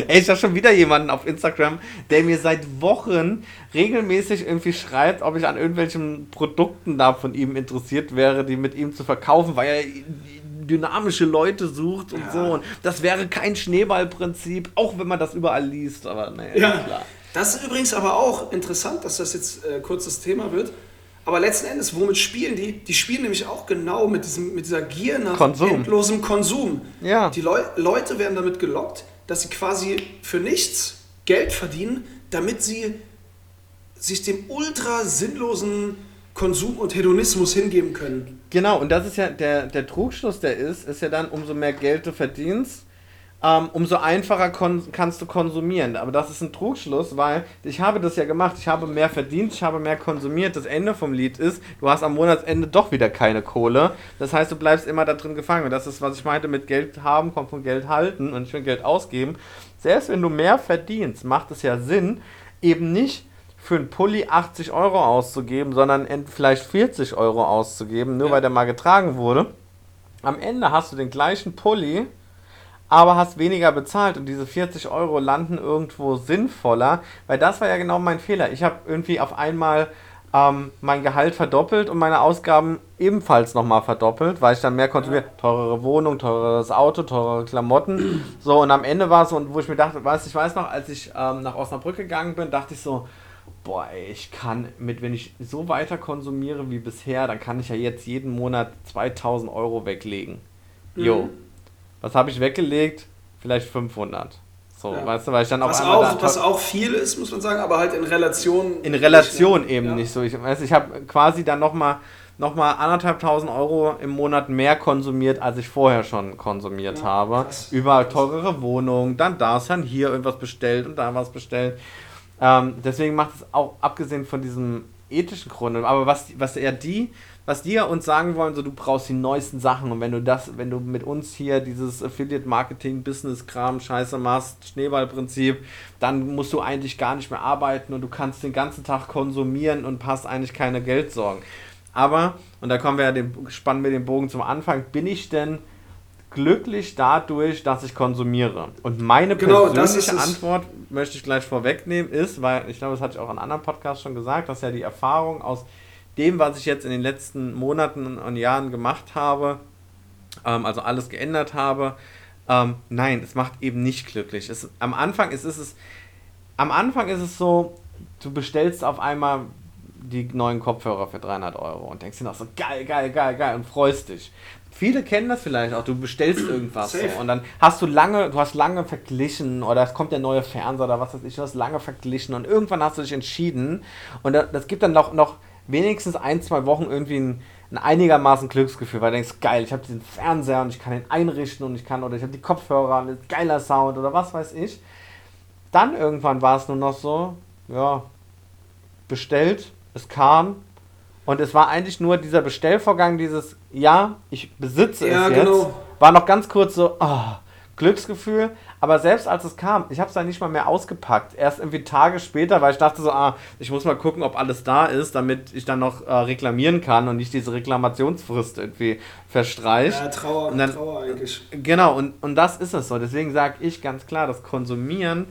ich habe schon wieder jemanden auf Instagram, der mir seit Wochen regelmäßig irgendwie schreibt, ob ich an irgendwelchen Produkten da von ihm interessiert wäre, die mit ihm zu verkaufen, weil er dynamische Leute sucht und ja. so. Und das wäre kein Schneeballprinzip, auch wenn man das überall liest, aber naja, ja. klar. Das ist übrigens aber auch interessant, dass das jetzt äh, kurz das Thema wird. Aber letzten Endes, womit spielen die? Die spielen nämlich auch genau mit, diesem, mit dieser Gier nach Konsum. endlosem Konsum. Ja. Die Leu Leute werden damit gelockt, dass sie quasi für nichts Geld verdienen, damit sie sich dem ultra sinnlosen Konsum und Hedonismus hingeben können. Genau, und das ist ja der, der Trugschluss, der ist, ist ja dann, umso mehr Geld du verdienst, ähm, umso einfacher kannst du konsumieren. Aber das ist ein Trugschluss, weil ich habe das ja gemacht. Ich habe mehr verdient, ich habe mehr konsumiert. Das Ende vom Lied ist, du hast am Monatsende doch wieder keine Kohle. Das heißt, du bleibst immer da drin gefangen. Und das ist, was ich meinte mit Geld haben, kommt von Geld halten und nicht von Geld ausgeben. Selbst wenn du mehr verdienst, macht es ja Sinn, eben nicht für einen Pulli 80 Euro auszugeben, sondern vielleicht 40 Euro auszugeben, nur ja. weil der mal getragen wurde. Am Ende hast du den gleichen Pulli aber hast weniger bezahlt und diese 40 Euro landen irgendwo sinnvoller, weil das war ja genau mein Fehler. Ich habe irgendwie auf einmal ähm, mein Gehalt verdoppelt und meine Ausgaben ebenfalls nochmal verdoppelt, weil ich dann mehr konsumiere. Teurere Wohnung, teureres Auto, teurere Klamotten. So, und am Ende war es so, wo ich mir dachte, weißt ich weiß noch, als ich ähm, nach Osnabrück gegangen bin, dachte ich so, boah, ey, ich kann mit, wenn ich so weiter konsumiere wie bisher, dann kann ich ja jetzt jeden Monat 2000 Euro weglegen. Jo. Mhm. Was habe ich weggelegt? Vielleicht 500. So, ja. weißt du, weil ich dann was auch, auch Was auch viel ist, muss man sagen, aber halt in Relation. In Relation nicht, eben ja. nicht so. Ich, weiß, ich habe quasi dann nochmal noch mal anderthalbtausend Euro im Monat mehr konsumiert, als ich vorher schon konsumiert ja, habe. Krass. Über teurere Wohnungen, dann das, dann hier irgendwas bestellt und da was bestellt. Ähm, deswegen macht es auch, abgesehen von diesem ethischen Grund, aber was, was eher die was die ja uns sagen wollen, so du brauchst die neuesten Sachen und wenn du das, wenn du mit uns hier dieses Affiliate Marketing, Business Kram, Scheiße machst, Schneeballprinzip, dann musst du eigentlich gar nicht mehr arbeiten und du kannst den ganzen Tag konsumieren und hast eigentlich keine Geldsorgen. Aber, und da kommen wir ja den, spannen wir den Bogen zum Anfang, bin ich denn glücklich dadurch, dass ich konsumiere? Und meine genau, persönliche Antwort, möchte ich gleich vorwegnehmen, ist, weil ich glaube, das hatte ich auch in anderen Podcast schon gesagt, dass ja die Erfahrung aus dem, was ich jetzt in den letzten Monaten und Jahren gemacht habe, ähm, also alles geändert habe, ähm, nein, es macht eben nicht glücklich. Es, am Anfang ist, ist es, am Anfang ist es so, du bestellst auf einmal die neuen Kopfhörer für 300 Euro und denkst dir noch so, geil, geil, geil, geil und freust dich. Viele kennen das vielleicht auch, du bestellst irgendwas so, und dann hast du lange, du hast lange verglichen oder es kommt der neue Fernseher oder was weiß ich, du hast lange verglichen und irgendwann hast du dich entschieden und das gibt dann noch, noch wenigstens ein, zwei Wochen irgendwie ein, ein einigermaßen Glücksgefühl, weil du denkst, geil, ich habe diesen Fernseher und ich kann ihn einrichten und ich kann, oder ich habe die Kopfhörer und geiler Sound oder was weiß ich. Dann irgendwann war es nur noch so, ja, bestellt, es kam und es war eigentlich nur dieser Bestellvorgang, dieses, ja, ich besitze ja, es jetzt, genau. war noch ganz kurz so, oh, Glücksgefühl, aber selbst als es kam, ich habe es dann nicht mal mehr ausgepackt. Erst irgendwie Tage später, weil ich dachte so, ah, ich muss mal gucken, ob alles da ist, damit ich dann noch äh, reklamieren kann und nicht diese Reklamationsfrist irgendwie verstreicht. Ja, Trauer, dann, Trauer eigentlich. Genau, und, und das ist es so. Deswegen sage ich ganz klar, das Konsumieren,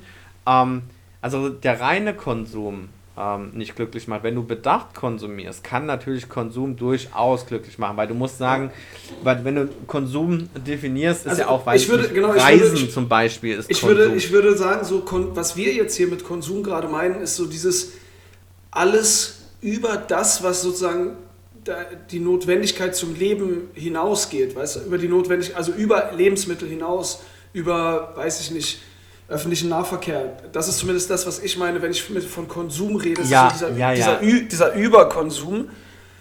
ähm, also der reine Konsum, ähm, nicht glücklich macht. Wenn du bedacht konsumierst, kann natürlich Konsum durchaus glücklich machen, weil du musst sagen, weil wenn du Konsum definierst, ist also ja auch weil ich würde, genau, Reisen würde, zum Beispiel ist ich Konsum. Würde, ich würde sagen, so was wir jetzt hier mit Konsum gerade meinen, ist so dieses alles über das, was sozusagen die Notwendigkeit zum Leben hinausgeht, weißt du, über die Notwendigkeit, also über Lebensmittel hinaus, über, weiß ich nicht, öffentlichen Nahverkehr. Das ist zumindest das, was ich meine, wenn ich von Konsum rede. Ja, so dieser, ja, ja. Dieser, dieser, Überkonsum.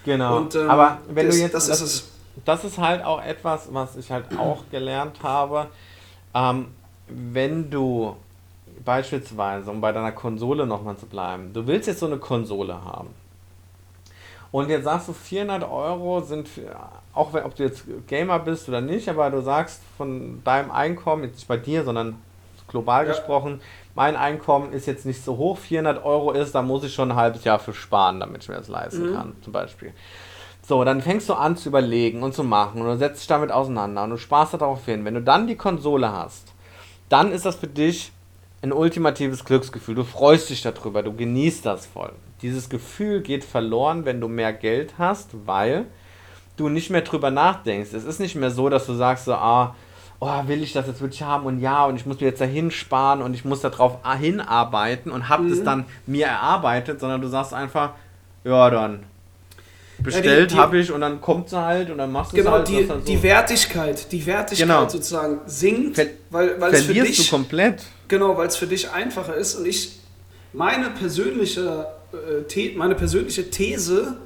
Genau. Und, ähm, Aber wenn das, du jetzt. Das, das, ist das ist halt auch etwas, was ich halt auch gelernt habe. Ähm, wenn du beispielsweise, um bei deiner Konsole nochmal zu bleiben, du willst jetzt so eine Konsole haben. Und jetzt sagst du, 400 Euro sind, für, auch wenn, ob du jetzt Gamer bist oder nicht, aber du sagst von deinem Einkommen, jetzt nicht bei dir, sondern global ja. gesprochen, mein Einkommen ist jetzt nicht so hoch, 400 Euro ist, da muss ich schon ein halbes Jahr für sparen, damit ich mir das leisten mhm. kann, zum Beispiel. So, dann fängst du an zu überlegen und zu machen und du setzt dich damit auseinander und du sparst darauf hin. Wenn du dann die Konsole hast, dann ist das für dich ein ultimatives Glücksgefühl. Du freust dich darüber, du genießt das voll. Dieses Gefühl geht verloren, wenn du mehr Geld hast, weil du nicht mehr drüber nachdenkst. Es ist nicht mehr so, dass du sagst so, ah, oh, will ich das jetzt wirklich haben und ja, und ich muss mir jetzt dahin sparen und ich muss darauf hinarbeiten und habe mhm. das dann mir erarbeitet, sondern du sagst einfach, ja, dann bestellt ja, habe ich und dann kommt sie halt und dann machst du genau, es halt. Genau, die, so. die Wertigkeit, die Wertigkeit genau. sozusagen sinkt, Ver weil, weil es für dich... du komplett. Genau, weil es für dich einfacher ist und ich, meine persönliche, äh, meine persönliche These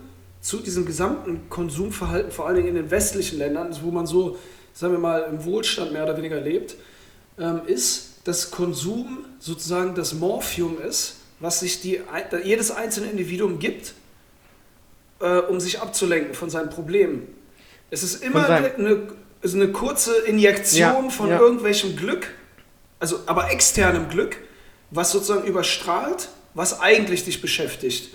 zu diesem gesamten Konsumverhalten, vor allen Dingen in den westlichen Ländern, wo man so sagen wir mal, im Wohlstand mehr oder weniger lebt, ähm, ist, dass Konsum sozusagen das Morphium ist, was sich die, jedes einzelne Individuum gibt, äh, um sich abzulenken von seinen Problemen. Es ist immer eine, also eine kurze Injektion ja, von ja. irgendwelchem Glück, also aber externem Glück, was sozusagen überstrahlt, was eigentlich dich beschäftigt.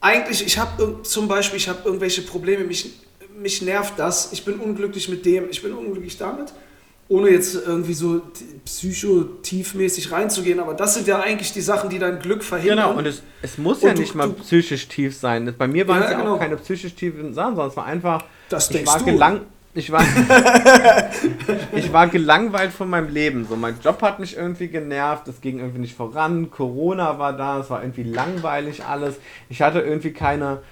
Eigentlich, ich habe zum Beispiel, ich habe irgendwelche Probleme, mich mich nervt das, ich bin unglücklich mit dem, ich bin unglücklich damit, ohne jetzt irgendwie so psychotiefmäßig reinzugehen, aber das sind ja eigentlich die Sachen, die dein Glück verhindern. Genau, und es, es muss und ja nicht du, mal psychisch tief sein. Bei mir waren ja, es ja genau. auch keine psychisch tiefen Sachen, sondern es war einfach, das ich war du. gelang, ich war, ich war gelangweilt von meinem Leben. So, mein Job hat mich irgendwie genervt, es ging irgendwie nicht voran, Corona war da, es war irgendwie langweilig alles. Ich hatte irgendwie keine,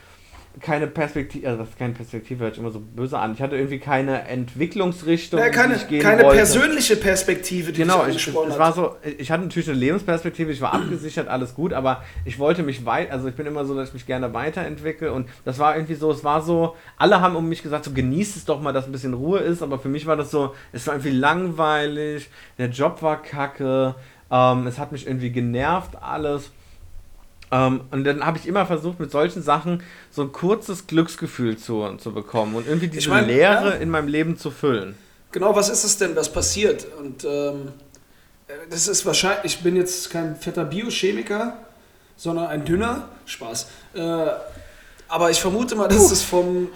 keine Perspektive, also das ist keine Perspektive, hört sich immer so böse an. Ich hatte irgendwie keine Entwicklungsrichtung, ja, keine, die ich gehen keine wollte. persönliche Perspektive, die genau, ich, ich war so, ich hatte natürlich eine Lebensperspektive, ich war abgesichert, alles gut, aber ich wollte mich weit, also ich bin immer so, dass ich mich gerne weiterentwickle und das war irgendwie so, es war so, alle haben um mich gesagt, so genieß es doch mal, dass ein bisschen Ruhe ist, aber für mich war das so, es war irgendwie langweilig, der Job war kacke, ähm, es hat mich irgendwie genervt alles ähm, und dann habe ich immer versucht, mit solchen Sachen so ein kurzes Glücksgefühl zu, zu bekommen und irgendwie diese ich mein, Leere ja. in meinem Leben zu füllen. Genau, was ist es denn, was passiert? Und ähm, das ist wahrscheinlich, ich bin jetzt kein fetter Biochemiker, sondern ein dünner. Spaß. Äh, aber ich vermute mal, dass uh. es vom,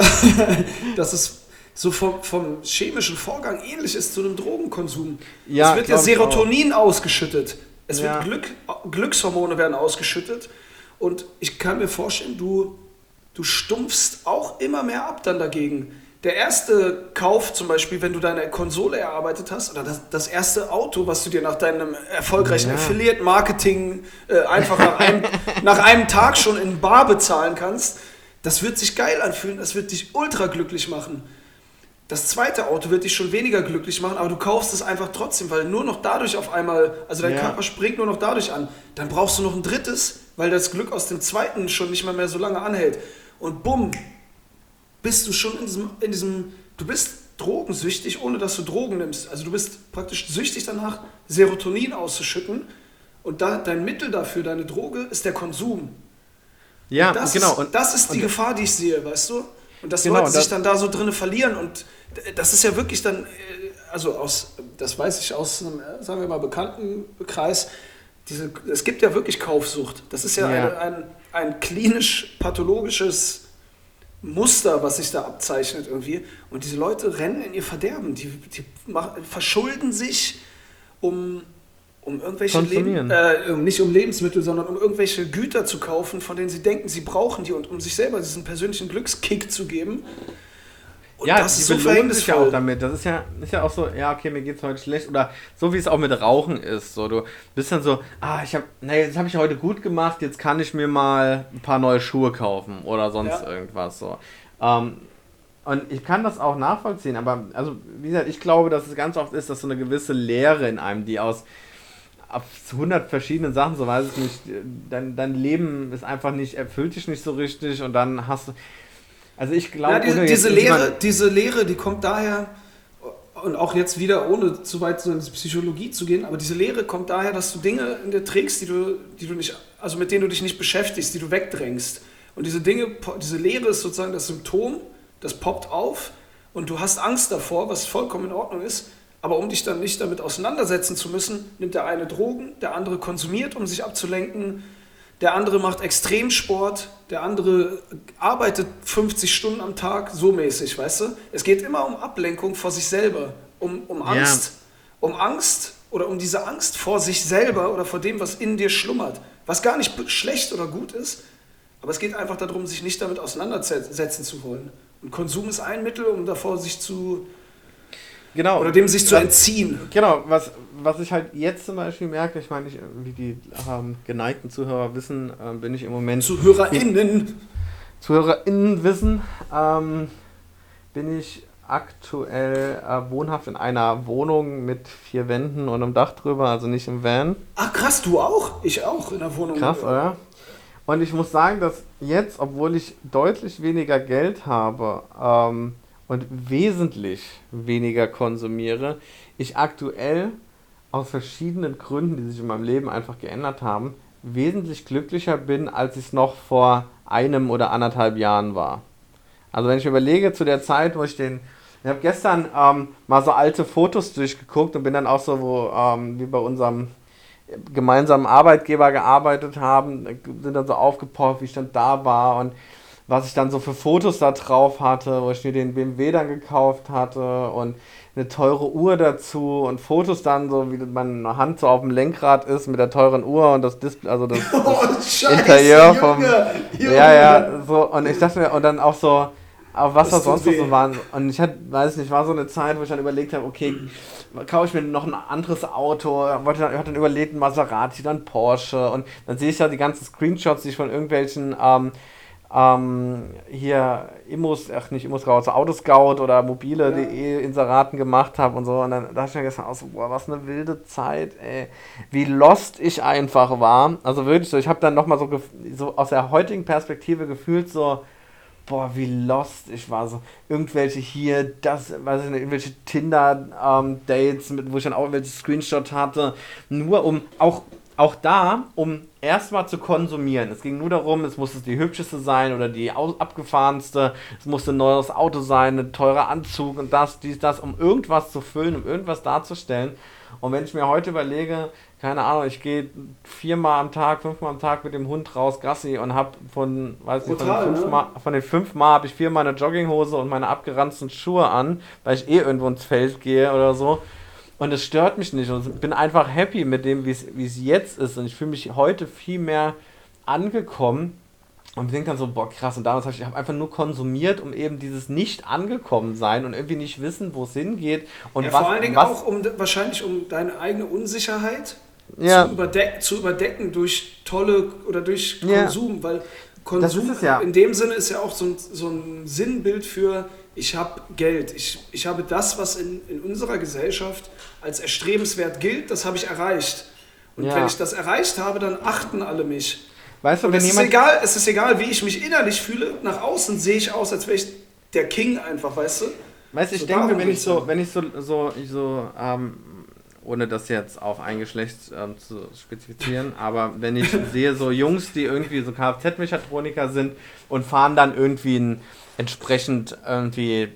dass es so vom, vom, chemischen Vorgang ähnlich ist zu einem Drogenkonsum. Ja, es wird ja Serotonin ausgeschüttet. Es ja. wird Glück, Glückshormone werden ausgeschüttet und ich kann mir vorstellen, du, du stumpfst auch immer mehr ab dann dagegen. der erste Kauf zum Beispiel, wenn du deine Konsole erarbeitet hast, oder das, das erste Auto, was du dir nach deinem erfolgreichen Ja. Affiliate-Marketing äh, einfach nach einem, nach einem Tag schon in Bar bezahlen kannst, das wird sich geil anfühlen, das wird dich ultra glücklich machen. Das zweite Auto wird dich schon weniger glücklich machen, aber du kaufst es einfach trotzdem, weil nur noch dadurch auf einmal, also dein Ja. Körper springt nur noch dadurch an. Dann brauchst du noch ein drittes, weil das Glück aus dem zweiten schon nicht mal mehr so lange anhält. Und bumm, bist du schon in diesem, in diesem, du bist drogensüchtig, ohne dass du Drogen nimmst. Also du bist praktisch süchtig danach, Serotonin auszuschütten. Und da, dein Mittel dafür, deine Droge, ist der Konsum. Ja, das genau. Ist, Und, das ist die und- Gefahr, die ich sehe, weißt du? Und dass Genau, Leute sich das- dann da so drinne verlieren und das ist ja wirklich dann, äh, also aus, das weiß ich aus einem, äh, sagen wir mal, bekannten Kreis, diese, es gibt ja wirklich Kaufsucht. Das ist ja, Ja. Eine, ein, ein klinisch-pathologisches Muster, was sich da abzeichnet irgendwie. Und diese Leute rennen in ihr Verderben. Die, die machen, verschulden sich, um, um irgendwelche. Leben, äh, nicht um Lebensmittel, sondern um irgendwelche Güter zu kaufen, von denen sie denken, sie brauchen die und um sich selber diesen persönlichen Glückskick zu geben. Und ja, das die ist so belohnen sich ja auch damit. Das ist ja, ist ja auch so, ja, okay, mir geht's heute schlecht. Oder so wie es auch mit Rauchen ist. So, du bist dann so, ah, ich hab, nee, jetzt habe ich heute gut gemacht, jetzt kann ich mir mal ein paar neue Schuhe kaufen oder sonst Ja. irgendwas. So. Ähm, und ich kann das auch nachvollziehen, aber also, wie gesagt, ich glaube, dass es ganz oft ist, dass so eine gewisse Leere in einem, die aus auf 100 verschiedenen Sachen, so weiß ich nicht, dein, dein Leben ist einfach nicht, erfüllt dich nicht so richtig und dann hast du, also ich glaube, Ja, diese, diese, Lehre, diese Lehre, die kommt daher, und auch jetzt wieder, ohne zu weit so in die Psychologie zu gehen, aber diese Lehre kommt daher, dass du Dinge in dir trägst, die du, die du nicht, also mit denen du dich nicht beschäftigst, die du wegdrängst. Und diese Dinge, diese Lehre ist sozusagen das Symptom, das poppt auf und du hast Angst davor, was vollkommen in Ordnung ist. Aber um dich dann nicht damit auseinandersetzen zu müssen, nimmt der eine Drogen, der andere konsumiert, um sich abzulenken, der andere macht Extremsport, der andere arbeitet 50 Stunden am Tag, so mäßig, weißt du? Es geht immer um Ablenkung vor sich selber, um, um Ja. Angst, um Angst oder um diese Angst vor sich selber oder vor dem, was in dir schlummert, was gar nicht schlecht oder gut ist, aber es geht einfach darum, sich nicht damit auseinandersetzen zu wollen. Und Konsum ist ein Mittel, um davor sich zu, genau, oder dem sich zu entziehen. Genau, was, was ich halt jetzt zum Beispiel merke, ich meine, ich, wie die ähm, geneigten Zuhörer wissen, ähm, bin ich im Moment ZuhörerInnen. ZuhörerInnen wissen, ähm, bin ich aktuell äh, wohnhaft in einer Wohnung mit vier Wänden und einem Dach drüber, also nicht im Van. Ach krass, du auch? Ich auch in der Wohnung. Krass, oder? Und ich muss sagen, dass jetzt, obwohl ich deutlich weniger Geld habe ähm, und wesentlich weniger konsumiere, ich aktuell aus verschiedenen Gründen, die sich in meinem Leben einfach geändert haben, wesentlich glücklicher bin, als ich es noch vor einem oder anderthalb Jahren war. Also wenn ich überlege, zu der Zeit, wo ich den... Ich habe gestern ähm, mal so alte Fotos durchgeguckt und bin dann auch so, wo, ähm, wie bei unserem gemeinsamen Arbeitgeber gearbeitet haben, sind dann so aufgepoppt, wie ich dann da war und was ich dann so für Fotos da drauf hatte, wo ich mir den BMW dann gekauft hatte und eine teure Uhr dazu und Fotos dann so, wie meine Hand so auf dem Lenkrad ist mit der teuren Uhr und das Display, also das, Oh, das Scheiße, Interieur vom, Junge, ja, ja, so und ich dachte mir, und dann auch so, auf was Das da sonst so waren. Und ich hatte, weiß nicht, war so eine Zeit, wo ich dann überlegt habe, okay, kaufe ich mir noch ein anderes Auto, wollte dann, hatte dann überlegt, ein Maserati, dann Porsche. Und dann sehe ich ja die ganzen Screenshots, die ich von irgendwelchen ähm, ähm, hier Immos, ach nicht Immos, also Autoscout oder mobile.de Inseraten gemacht habe und so. Und dann dachte ich mir gestern auch so, boah, was eine wilde Zeit, ey. Wie lost ich einfach war. Also wirklich so, ich habe dann nochmal so, so aus der heutigen Perspektive gefühlt so, boah, wie lost ich war. So irgendwelche hier, das, weiß ich nicht, irgendwelche Tinder-Dates, mit wo ich dann auch irgendwelche Screenshots hatte. Nur um, auch, auch da, um erstmal zu konsumieren. Es ging nur darum, es musste die hübscheste sein oder die abgefahrenste. Es musste ein neues Auto sein, ein teurer Anzug und das, dies, das, um irgendwas zu füllen, um irgendwas darzustellen. Und wenn ich mir heute überlege, keine Ahnung, ich gehe viermal am Tag, fünfmal am Tag mit dem Hund raus Gassi und habe von, weiß nicht, von ne? fünfmal, von den fünfmal habe ich viermal eine Jogginghose und meine abgeranzten Schuhe an, weil ich eh irgendwo ins Feld gehe oder so. Und es stört mich nicht und ich bin einfach happy mit dem, wie es jetzt ist. Und ich fühle mich heute viel mehr angekommen und denke dann so, boah, krass. Und damals habe ich, ich hab einfach nur konsumiert, um eben dieses nicht angekommen sein und irgendwie nicht wissen, wo es hingeht. Und ja, was, vor allen Dingen was, auch um wahrscheinlich um deine eigene Unsicherheit Ja. zu, überdeck, zu überdecken durch tolle oder durch Ja. Konsum, weil Das Konsum ja. in dem Sinne ist ja auch so ein, so ein Sinnbild für ich habe Geld, ich, ich habe das, was in, in unserer Gesellschaft als erstrebenswert gilt, das habe ich erreicht. Und Ja. wenn ich das erreicht habe, dann achten alle mich. weißt du, wenn es ist, egal, es ist egal, wie ich mich innerlich fühle, nach außen sehe ich aus, als wäre ich der King einfach, weißt du? Weißt du, ich So denke, wenn ich so, wenn ich so, so, ich so, ähm, ohne das jetzt auf ein Geschlecht ähm, zu spezifizieren, aber wenn ich sehe so Jungs, die irgendwie so Kfz-Mechatroniker sind und fahren dann irgendwie ein entsprechend irgendwie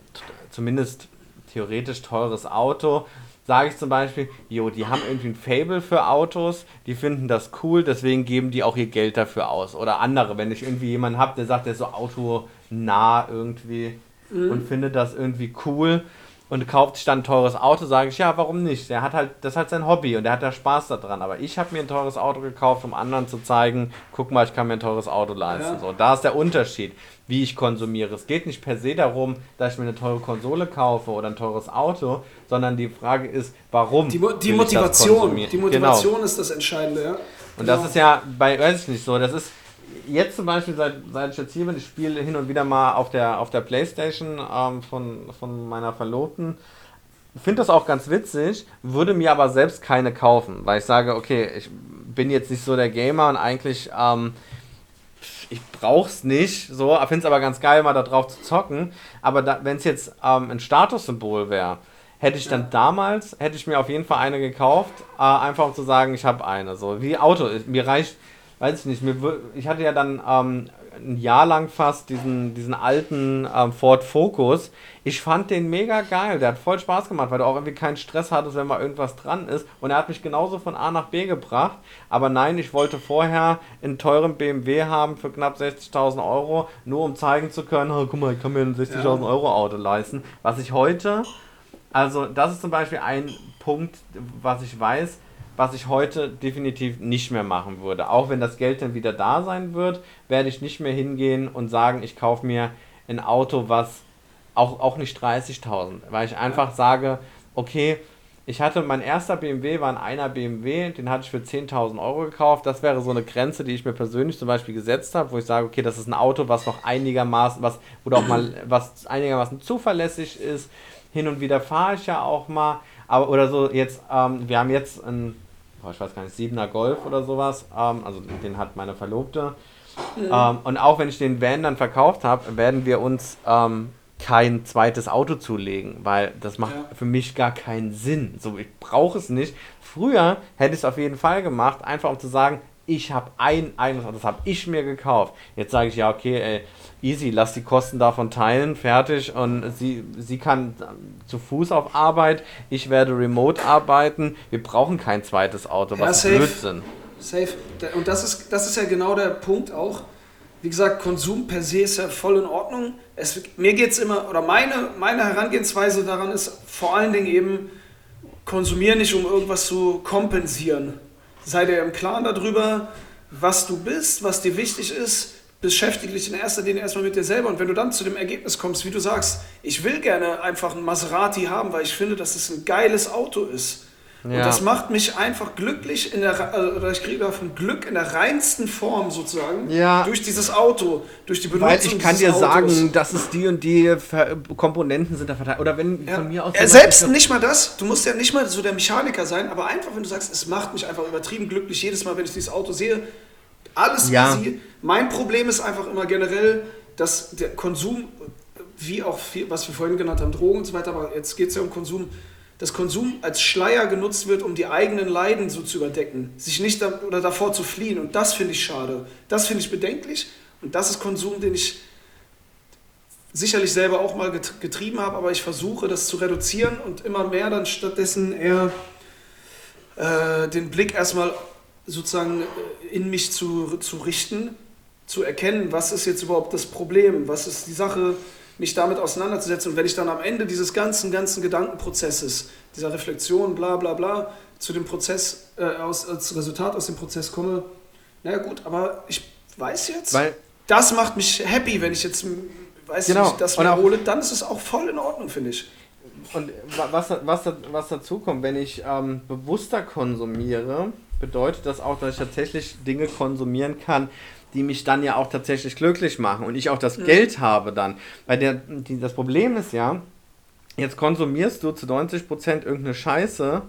zumindest theoretisch teures Auto, sage ich zum Beispiel, jo, die haben irgendwie ein Fable für Autos, die finden das cool, deswegen geben die auch ihr Geld dafür aus. Oder andere, wenn ich irgendwie jemanden habe, der sagt, der ist so autonah irgendwie und findet das irgendwie cool und kauft sich dann ein teures Auto, sage ich, ja, warum nicht? Der hat halt, das ist halt sein Hobby und der hat da Spaß daran. Aber ich habe mir ein teures Auto gekauft, um anderen zu zeigen, guck mal, ich kann mir ein teures Auto leisten. Ja. So, da ist der Unterschied, wie ich konsumiere. Es geht nicht per se darum, dass ich mir eine teure Konsole kaufe oder ein teures Auto, sondern die Frage ist, warum? Die, Mo- die Motivation, die Genau. Motivation ist das Entscheidende, ja. Und Genau. das ist ja bei, weiß ich nicht so, das ist jetzt zum Beispiel, seit, seit ich jetzt hier bin, ich spiele hin und wieder mal auf der, auf der Playstation ähm, von, von meiner Verlobten. Finde das auch ganz witzig, würde mir aber selbst keine kaufen, weil ich sage, okay, ich bin jetzt nicht so der Gamer und eigentlich, ähm, ich brauch's nicht, so, finde es aber ganz geil, mal da drauf zu zocken. Aber wenn es jetzt ähm, ein Statussymbol wäre, hätte ich dann damals, hätte ich mir auf jeden Fall eine gekauft, äh, einfach um zu sagen, ich habe eine. So wie Auto. Mir reicht, weiß ich nicht, mir, ich hatte ja dann ähm, ein Jahr lang fast diesen, diesen alten ähm, Ford Focus. Ich fand den mega geil. Der hat voll Spaß gemacht, weil du auch irgendwie keinen Stress hattest, wenn mal irgendwas dran ist. Und er hat mich genauso von A nach B gebracht. Aber nein, ich wollte vorher einen teuren BMW haben für knapp 60.000 Euro, nur um zeigen zu können, oh, guck mal, ich kann mir ein 60.000 Ja. Euro Auto leisten. Was ich heute, also das ist zum Beispiel ein Punkt, was ich weiß, was ich heute definitiv nicht mehr machen würde. Auch wenn das Geld dann wieder da sein wird, werde ich nicht mehr hingehen und sagen, ich kaufe mir ein Auto, was auch, auch nicht 30.000, weil ich einfach sage, okay, ich hatte, mein erster BMW war ein einer BMW, den hatte ich für 10.000 Euro gekauft. Das wäre so eine Grenze, die ich mir persönlich zum Beispiel gesetzt habe, wo ich sage, okay, das ist ein Auto, was noch einigermaßen, was, oder auch mal, was einigermaßen zuverlässig ist. Hin und wieder fahre ich ja auch mal, aber, oder so jetzt, ähm, wir haben jetzt ein, boah, ich weiß gar nicht, 7er Golf oder sowas, ähm, also den hat meine Verlobte. Ähm, und auch wenn ich den Van dann verkauft habe, werden wir uns ähm, kein zweites Auto zulegen, weil das macht Ja. für mich gar keinen Sinn. So, ich brauche es nicht. Früher hätte ich es auf jeden Fall gemacht, einfach um zu sagen, ich habe ein eigenes Auto, das habe ich mir gekauft. Jetzt sage ich ja, okay, ey, easy, lass die Kosten davon teilen, fertig. Und sie, sie kann zu Fuß auf Arbeit, ich werde remote arbeiten. Wir brauchen kein zweites Auto, Ja, was safe. Blödsinn. Safe. Und das ist, das ist ja genau der Punkt auch. Wie gesagt, Konsum per se ist ja voll in Ordnung. Es, mir geht es immer, oder meine, meine Herangehensweise daran ist vor allen Dingen eben, konsumier nicht, um irgendwas zu kompensieren. Sei dir im Klaren darüber, was du bist, was dir wichtig ist. Beschäftige dich in erster Linie erstmal mit dir selber. Und wenn du dann zu dem Ergebnis kommst, wie du sagst, ich will gerne einfach einen Maserati haben, weil ich finde, dass es ein geiles Auto ist. Und Ja. das macht mich einfach glücklich in der, äh, oder ich kriege davon Glück in der reinsten Form sozusagen. Ja. Durch dieses Auto, durch die Benutzung Weil ich kann dir Autos. sagen, dass es die und die Ver Komponenten sind da verteilt. Oder wenn Ja. von mir aus. Ja, selbst nicht mal das. Du musst ja nicht mal so der Mechaniker sein, aber einfach, wenn du sagst, es macht mich einfach übertrieben glücklich jedes Mal, wenn ich dieses Auto sehe. Alles Ja. easy. Mein Problem ist einfach immer generell, dass der Konsum, wie auch viel, was wir vorhin genannt haben, Drogen und so weiter, aber jetzt geht es ja um Konsum, dass Konsum als Schleier genutzt wird, um die eigenen Leiden so zu überdecken, sich nicht da, oder davor zu fliehen. Und das finde ich schade. Das finde ich bedenklich. Und das ist Konsum, den ich sicherlich selber auch mal get- getrieben habe, aber ich versuche das zu reduzieren und immer mehr dann stattdessen eher äh, den Blick erstmal sozusagen äh, in mich zu, zu richten, zu erkennen, was ist jetzt überhaupt das Problem, was ist die Sache, mich damit auseinanderzusetzen. Und wenn ich dann am Ende dieses ganzen, ganzen Gedankenprozesses, dieser Reflexion, bla bla bla, zu dem Prozess, äh, aus, als Resultat aus dem Prozess komme, naja gut, aber ich weiß jetzt, Weil das macht mich happy, wenn ich jetzt, weiß genau. nicht, das wiederhole, dann ist es auch voll in Ordnung, finde ich. Und was, was, was dazu kommt, wenn ich ähm, bewusster konsumiere, bedeutet das auch, dass ich tatsächlich Dinge konsumieren kann, die mich dann ja auch tatsächlich glücklich machen und ich auch das mhm. Geld habe dann. Weil der, die, das Problem ist ja, jetzt konsumierst du zu 90% irgendeine Scheiße,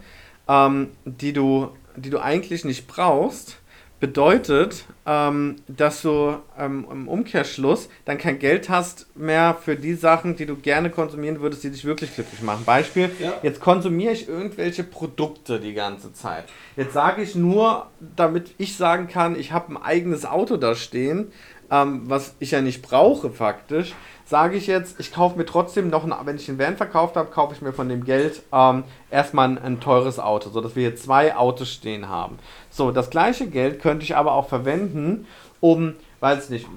ähm, die, du, die du eigentlich nicht brauchst bedeutet, ähm, dass du ähm, im Umkehrschluss dann kein Geld hast mehr für die Sachen, die du gerne konsumieren würdest, die dich wirklich glücklich machen. Beispiel, ja. jetzt konsumiere ich irgendwelche Produkte die ganze Zeit. Jetzt sage ich nur, damit ich sagen kann, ich habe ein eigenes Auto da stehen, ähm, was ich ja nicht brauche faktisch, sage ich jetzt, ich kaufe mir trotzdem noch, ein, wenn ich den Van verkauft habe, kaufe ich mir von dem Geld ähm, erstmal ein, teures Auto, sodass wir hier zwei Autos stehen haben. So, das gleiche Geld könnte ich aber auch verwenden, um, weiß nicht,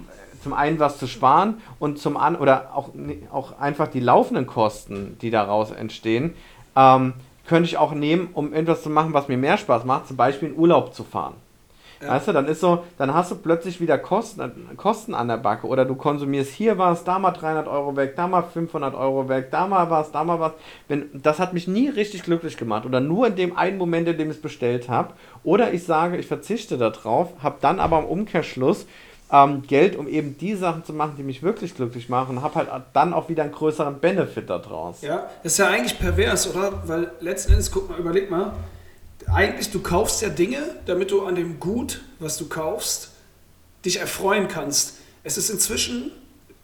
zum einen was zu sparen und zum anderen, oder auch, auch einfach die laufenden Kosten, die daraus entstehen, ähm, könnte ich auch nehmen, um etwas zu machen, was mir mehr Spaß macht, zum Beispiel in Urlaub zu fahren. Ja. Weißt du, dann ist so, dann hast du plötzlich wieder Kosten, Kosten an der Backe oder du konsumierst hier was, da mal 300 Euro weg, da mal 500 Euro weg, da mal was, da mal was. Wenn, das hat mich nie richtig glücklich gemacht oder nur in dem einen Moment, in dem ich es bestellt habe. Oder ich sage, ich verzichte darauf, habe dann aber im Umkehrschluss ähm, Geld, um eben die Sachen zu machen, die mich wirklich glücklich machen, habe halt dann auch wieder einen größeren Benefit daraus. Ja, das ist ja eigentlich pervers, oder? Weil letzten Endes, guck mal, überleg mal, eigentlich, du kaufst ja Dinge, damit du an dem Gut, was du kaufst, dich erfreuen kannst. Es ist inzwischen,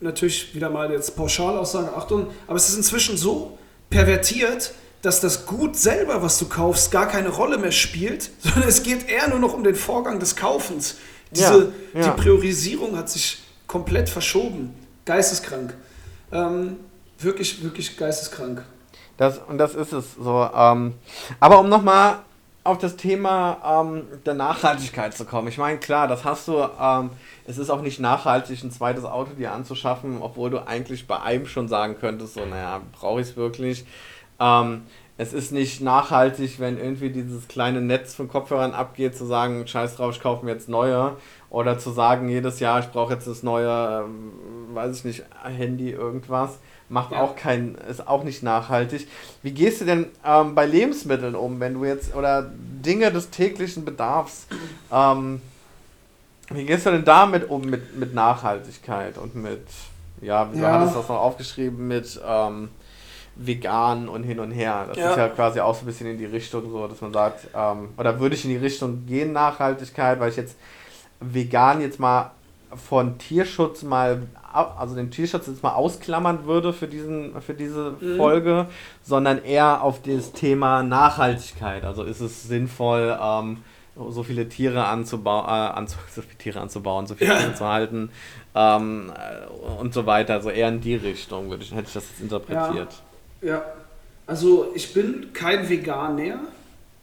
natürlich wieder mal jetzt Pauschalaussage, Achtung, aber es ist inzwischen so pervertiert, dass das Gut selber, was du kaufst, gar keine Rolle mehr spielt, sondern es geht eher nur noch um den Vorgang des Kaufens. Diese, ja, ja. Die Priorisierung hat sich komplett verschoben. Geisteskrank. Ähm, wirklich, wirklich geisteskrank. Das, und das ist es so. Ähm, aber um nochmal auf das Thema ähm, der Nachhaltigkeit zu kommen. Ich meine, klar, das hast du. Ähm, es ist auch nicht nachhaltig, ein zweites Auto dir anzuschaffen, obwohl du eigentlich bei einem schon sagen könntest, so, naja, brauche ich es wirklich. Ähm, es ist nicht nachhaltig, wenn irgendwie dieses kleine Netz von Kopfhörern abgeht, zu sagen, scheiß drauf, ich kaufe mir jetzt neue. Oder zu sagen, jedes Jahr, ich brauche jetzt das neue, ähm, weiß ich nicht, Handy, irgendwas macht ja. auch kein, ist auch nicht nachhaltig. Wie gehst du denn ähm, bei Lebensmitteln um, wenn du jetzt, oder Dinge des täglichen Bedarfs, ähm, wie gehst du denn damit um mit, mit Nachhaltigkeit und mit, ja, wie ja. hattest das noch aufgeschrieben, mit ähm, vegan und hin und her. Das ja. ist ja quasi auch so ein bisschen in die Richtung so, dass man sagt, ähm, oder würde ich in die Richtung gehen, Nachhaltigkeit, weil ich jetzt vegan jetzt mal von Tierschutz mal, also den Tierschutz jetzt mal ausklammern würde für, diesen, für diese mhm. Folge, sondern eher auf das Thema Nachhaltigkeit. Also ist es sinnvoll, ähm, so viele Tiere anzubauen, äh, anzu so viele Tiere anzubauen, so viele ja. Tiere zu halten ähm, äh, und so weiter. Also eher in die Richtung würde ich, hätte ich das jetzt interpretiert. Ja, ja. also ich bin kein Veganer.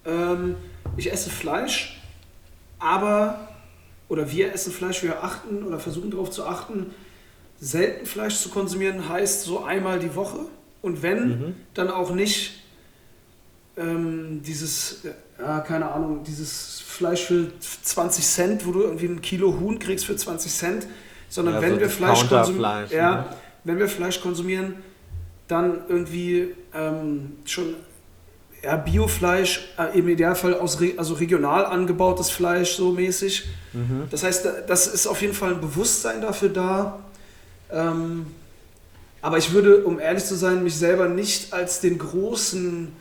Ähm, ich esse Fleisch, aber oder wir essen Fleisch, wir achten oder versuchen darauf zu achten, selten Fleisch zu konsumieren, heißt so einmal die Woche. Und wenn, mhm. dann auch nicht ähm, dieses, ja, keine Ahnung, dieses Fleisch für 20 Cent, wo du irgendwie ein Kilo Huhn kriegst für 20 Cent, sondern ja, wenn so wir Fleisch konsumieren, ja, ne? wenn wir Fleisch konsumieren, dann irgendwie ähm, schon ja, Biofleisch, äh, im Idealfall aus also regional angebautes Fleisch so mäßig. Mhm. Das heißt, das ist auf jeden Fall ein Bewusstsein dafür da. Ähm, aber ich würde, um ehrlich zu sein, mich selber nicht als den großen,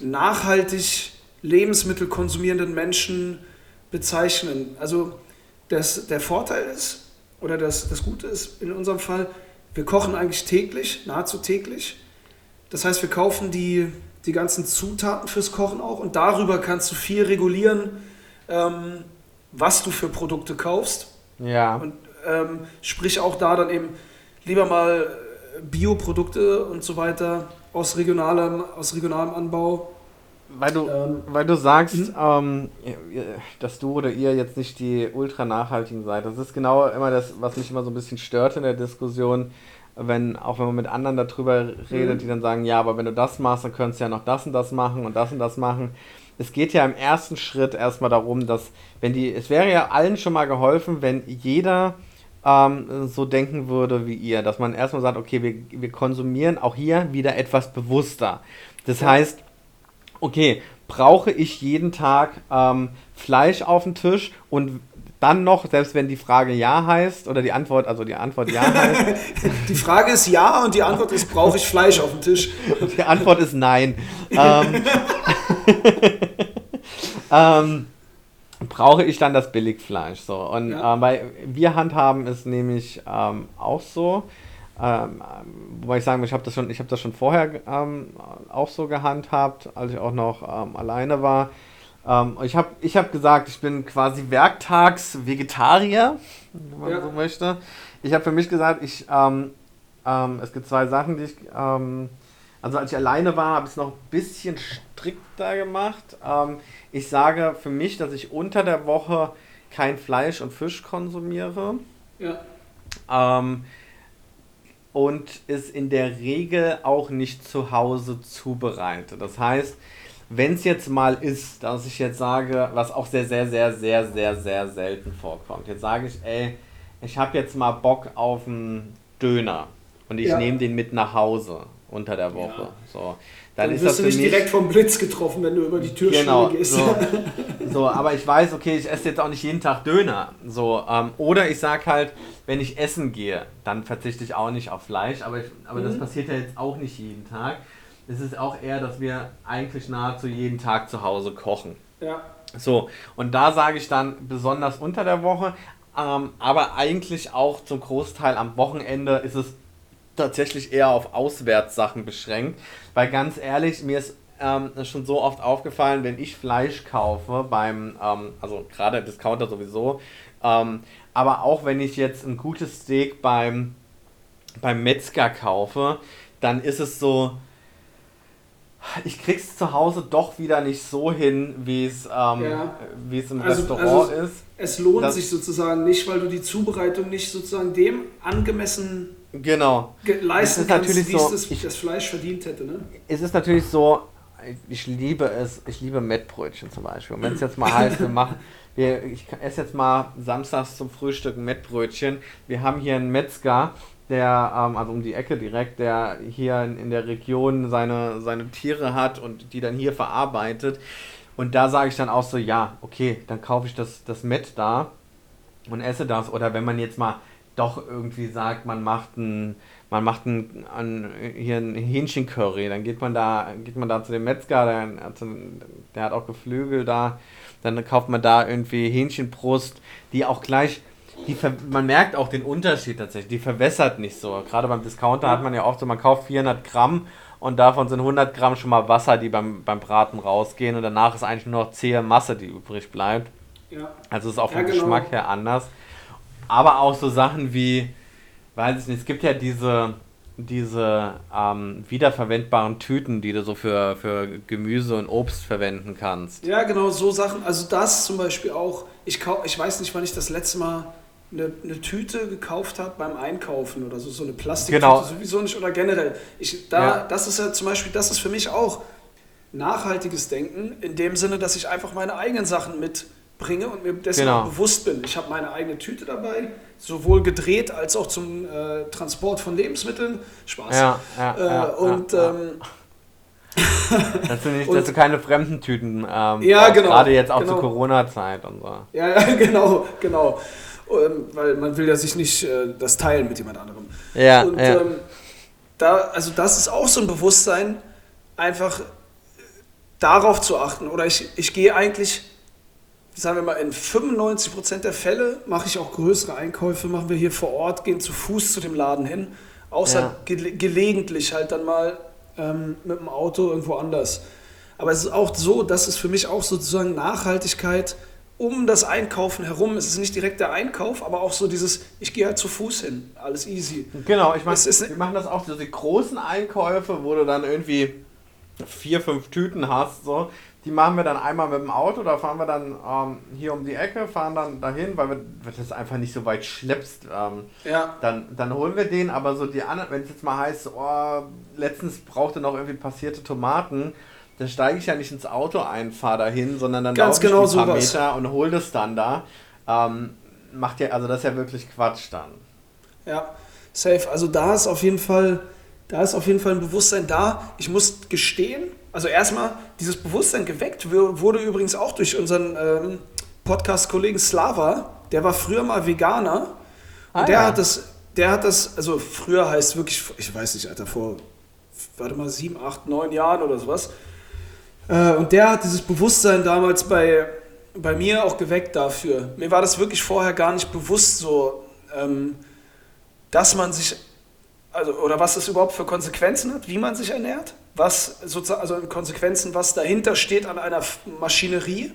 nachhaltig Lebensmittel konsumierenden Menschen bezeichnen. Also das, der Vorteil ist, oder das, das Gute ist in unserem Fall, wir kochen eigentlich täglich, nahezu täglich. Das heißt, wir kaufen die die ganzen Zutaten fürs Kochen auch und darüber kannst du viel regulieren, ähm, was du für Produkte kaufst. Ja. Und ähm, sprich auch da dann eben lieber mal äh, Bioprodukte und so weiter aus regionalem, aus regionalem Anbau. Weil du, ähm, weil du sagst, mhm. ähm, dass du oder ihr jetzt nicht die ultra nachhaltigen seid. Das ist genau immer das, was mich immer so ein bisschen stört in der Diskussion wenn, auch wenn man mit anderen darüber redet, mhm. die dann sagen, ja, aber wenn du das machst, dann könntest du ja noch das und das machen und das und das machen. Es geht ja im ersten Schritt erstmal darum, dass, wenn die, es wäre ja allen schon mal geholfen, wenn jeder ähm, so denken würde wie ihr. Dass man erstmal sagt, okay, wir, wir konsumieren auch hier wieder etwas bewusster. Das ja. heißt, okay, brauche ich jeden Tag ähm, Fleisch auf dem Tisch und dann noch, selbst wenn die Frage ja heißt oder die Antwort, also die Antwort ja heißt. die Frage ist ja und die Antwort ist, brauche ich Fleisch auf dem Tisch? Die Antwort ist nein. ähm, ähm, brauche ich dann das Billigfleisch. So. Und ja. äh, weil wir handhaben es nämlich ähm, auch so. Ähm, wobei ich sagen muss, ich habe das schon, ich habe das schon vorher ähm, auch so gehandhabt, als ich auch noch ähm, alleine war. Ähm, ich habe ich hab gesagt, ich bin quasi Werktags-Vegetarier, wenn man ja. so möchte. Ich habe für mich gesagt, ich, ähm, ähm, es gibt zwei Sachen, die ich, ähm, also als ich alleine war, habe ich es noch ein bisschen strikter gemacht. Ähm, ich sage für mich, dass ich unter der Woche kein Fleisch und Fisch konsumiere. Ja. Ähm, und es in der Regel auch nicht zu Hause zubereite. Das heißt, wenn es jetzt mal ist, dass ich jetzt sage, was auch sehr, sehr, sehr, sehr, sehr, sehr selten vorkommt. Jetzt sage ich, ey, ich habe jetzt mal Bock auf einen Döner und ich ja. nehme den mit nach Hause unter der Woche. Ja. So. Dann, dann ist wirst das du nicht direkt vom Blitz getroffen, wenn du über die Türschwelle genau, gehst. So. so, aber ich weiß, okay, ich esse jetzt auch nicht jeden Tag Döner. So, ähm, oder ich sage halt, wenn ich essen gehe, dann verzichte ich auch nicht auf Fleisch, aber, ich, aber mhm. das passiert ja jetzt auch nicht jeden Tag es ist auch eher, dass wir eigentlich nahezu jeden Tag zu Hause kochen. Ja. So, und da sage ich dann besonders unter der Woche, ähm, aber eigentlich auch zum Großteil am Wochenende ist es tatsächlich eher auf Auswärtssachen beschränkt, weil ganz ehrlich, mir ist ähm, schon so oft aufgefallen, wenn ich Fleisch kaufe beim, ähm, also gerade Discounter sowieso, ähm, aber auch wenn ich jetzt ein gutes Steak beim, beim Metzger kaufe, dann ist es so, ich krieg's zu Hause doch wieder nicht so hin, wie es, ähm, ja. es im also, Restaurant also ist. Es lohnt sich sozusagen nicht, weil du die Zubereitung nicht sozusagen dem angemessen genau. leisten kannst, wie so, es das, ich, das Fleisch verdient hätte. Ne? Es ist natürlich so, ich liebe es, ich liebe Mettbrötchen zum Beispiel. Und wenn es jetzt mal heißt, wir machen, wir, ich esse jetzt mal samstags zum Frühstück ein Mettbrötchen. Wir haben hier einen Metzger, der, ähm, also um die Ecke direkt, der hier in, in der Region seine, seine Tiere hat und die dann hier verarbeitet. Und da sage ich dann auch so, ja, okay, dann kaufe ich das, das Met da und esse das. Oder wenn man jetzt mal doch irgendwie sagt, man macht ein, man macht ein, ein hier ein Hähnchencurry, dann geht man da, geht man da zu dem Metzger, der, der hat auch Geflügel da, dann kauft man da irgendwie Hähnchenbrust, die auch gleich die man merkt auch den Unterschied tatsächlich. Die verwässert nicht so. Gerade beim Discounter hat man ja oft so, man kauft 400 Gramm und davon sind 100 Gramm schon mal Wasser, die beim, beim Braten rausgehen und danach ist eigentlich nur noch zähe Masse, die übrig bleibt. Ja. Also ist auch vom ja, genau. Geschmack her anders. Aber auch so Sachen wie, weiß ich nicht, es gibt ja diese, diese ähm, wiederverwendbaren Tüten, die du so für, für Gemüse und Obst verwenden kannst. Ja, genau, so Sachen. Also das zum Beispiel auch. Ich, ich weiß nicht, wann ich das letzte Mal eine, eine Tüte gekauft habe beim Einkaufen oder so, so eine Plastiktüte genau. sowieso nicht oder generell. Ich, da, ja. Das ist ja zum Beispiel, das ist für mich auch nachhaltiges Denken, in dem Sinne, dass ich einfach meine eigenen Sachen mitbringe und mir dessen genau. bewusst bin. Ich habe meine eigene Tüte dabei, sowohl gedreht als auch zum äh, Transport von Lebensmitteln. Spaß. Ja, ja, äh, ja und ähm, dass, du nicht, und, dass du keine fremden Tüten ähm, ja, genau, gerade jetzt auch genau. zur Corona-Zeit und so. Ja, ja, genau, genau. Ähm, weil man will ja sich nicht äh, das teilen mit jemand anderem. Ja, und ja. Ähm, da, also das ist auch so ein Bewusstsein, einfach darauf zu achten. Oder ich, ich gehe eigentlich, sagen wir mal, in 95% der Fälle mache ich auch größere Einkäufe, machen wir hier vor Ort, gehen zu Fuß zu dem Laden hin. Außer ja. ge gelegentlich halt dann mal ähm, mit dem Auto irgendwo anders. Aber es ist auch so, dass es für mich auch sozusagen Nachhaltigkeit um das Einkaufen herum. Es ist nicht direkt der Einkauf, aber auch so dieses, ich gehe halt zu Fuß hin, alles easy. Genau, ich meine, wir machen das auch, so die großen Einkäufe, wo du dann irgendwie vier, fünf Tüten hast, so, die machen wir dann einmal mit dem Auto, da fahren wir dann ähm, hier um die Ecke, fahren dann dahin, weil wir, weil das einfach nicht so weit schleppst. Ähm, ja. dann, dann holen wir den, aber so die anderen, wenn es jetzt mal heißt, oh, letztens brauchte noch irgendwie passierte Tomaten, dann steige ich ja nicht ins Auto ein, fahre dahin, sondern dann laufe genau ich ein paar sowas. Meter und hole das dann da. Ähm, macht ja, also das ist ja wirklich Quatsch dann. Ja, safe. Also da ist auf jeden Fall, da ist auf jeden Fall ein Bewusstsein da. Ich muss gestehen, also erstmal, dieses Bewusstsein geweckt wurde übrigens auch durch unseren ähm, Podcast-Kollegen Slava. Der war früher mal Veganer. Und ah, der ja. hat das, der hat das, also früher heißt wirklich, ich weiß nicht, Alter, vor, warte mal, sieben, acht, neun Jahren oder sowas. Äh, und der hat dieses Bewusstsein damals bei, bei mir auch geweckt dafür. Mir war das wirklich vorher gar nicht bewusst so, ähm, dass man sich, also, oder was das überhaupt für Konsequenzen hat, wie man sich ernährt, was sozusagen, also Konsequenzen, was dahinter steht an einer Maschinerie.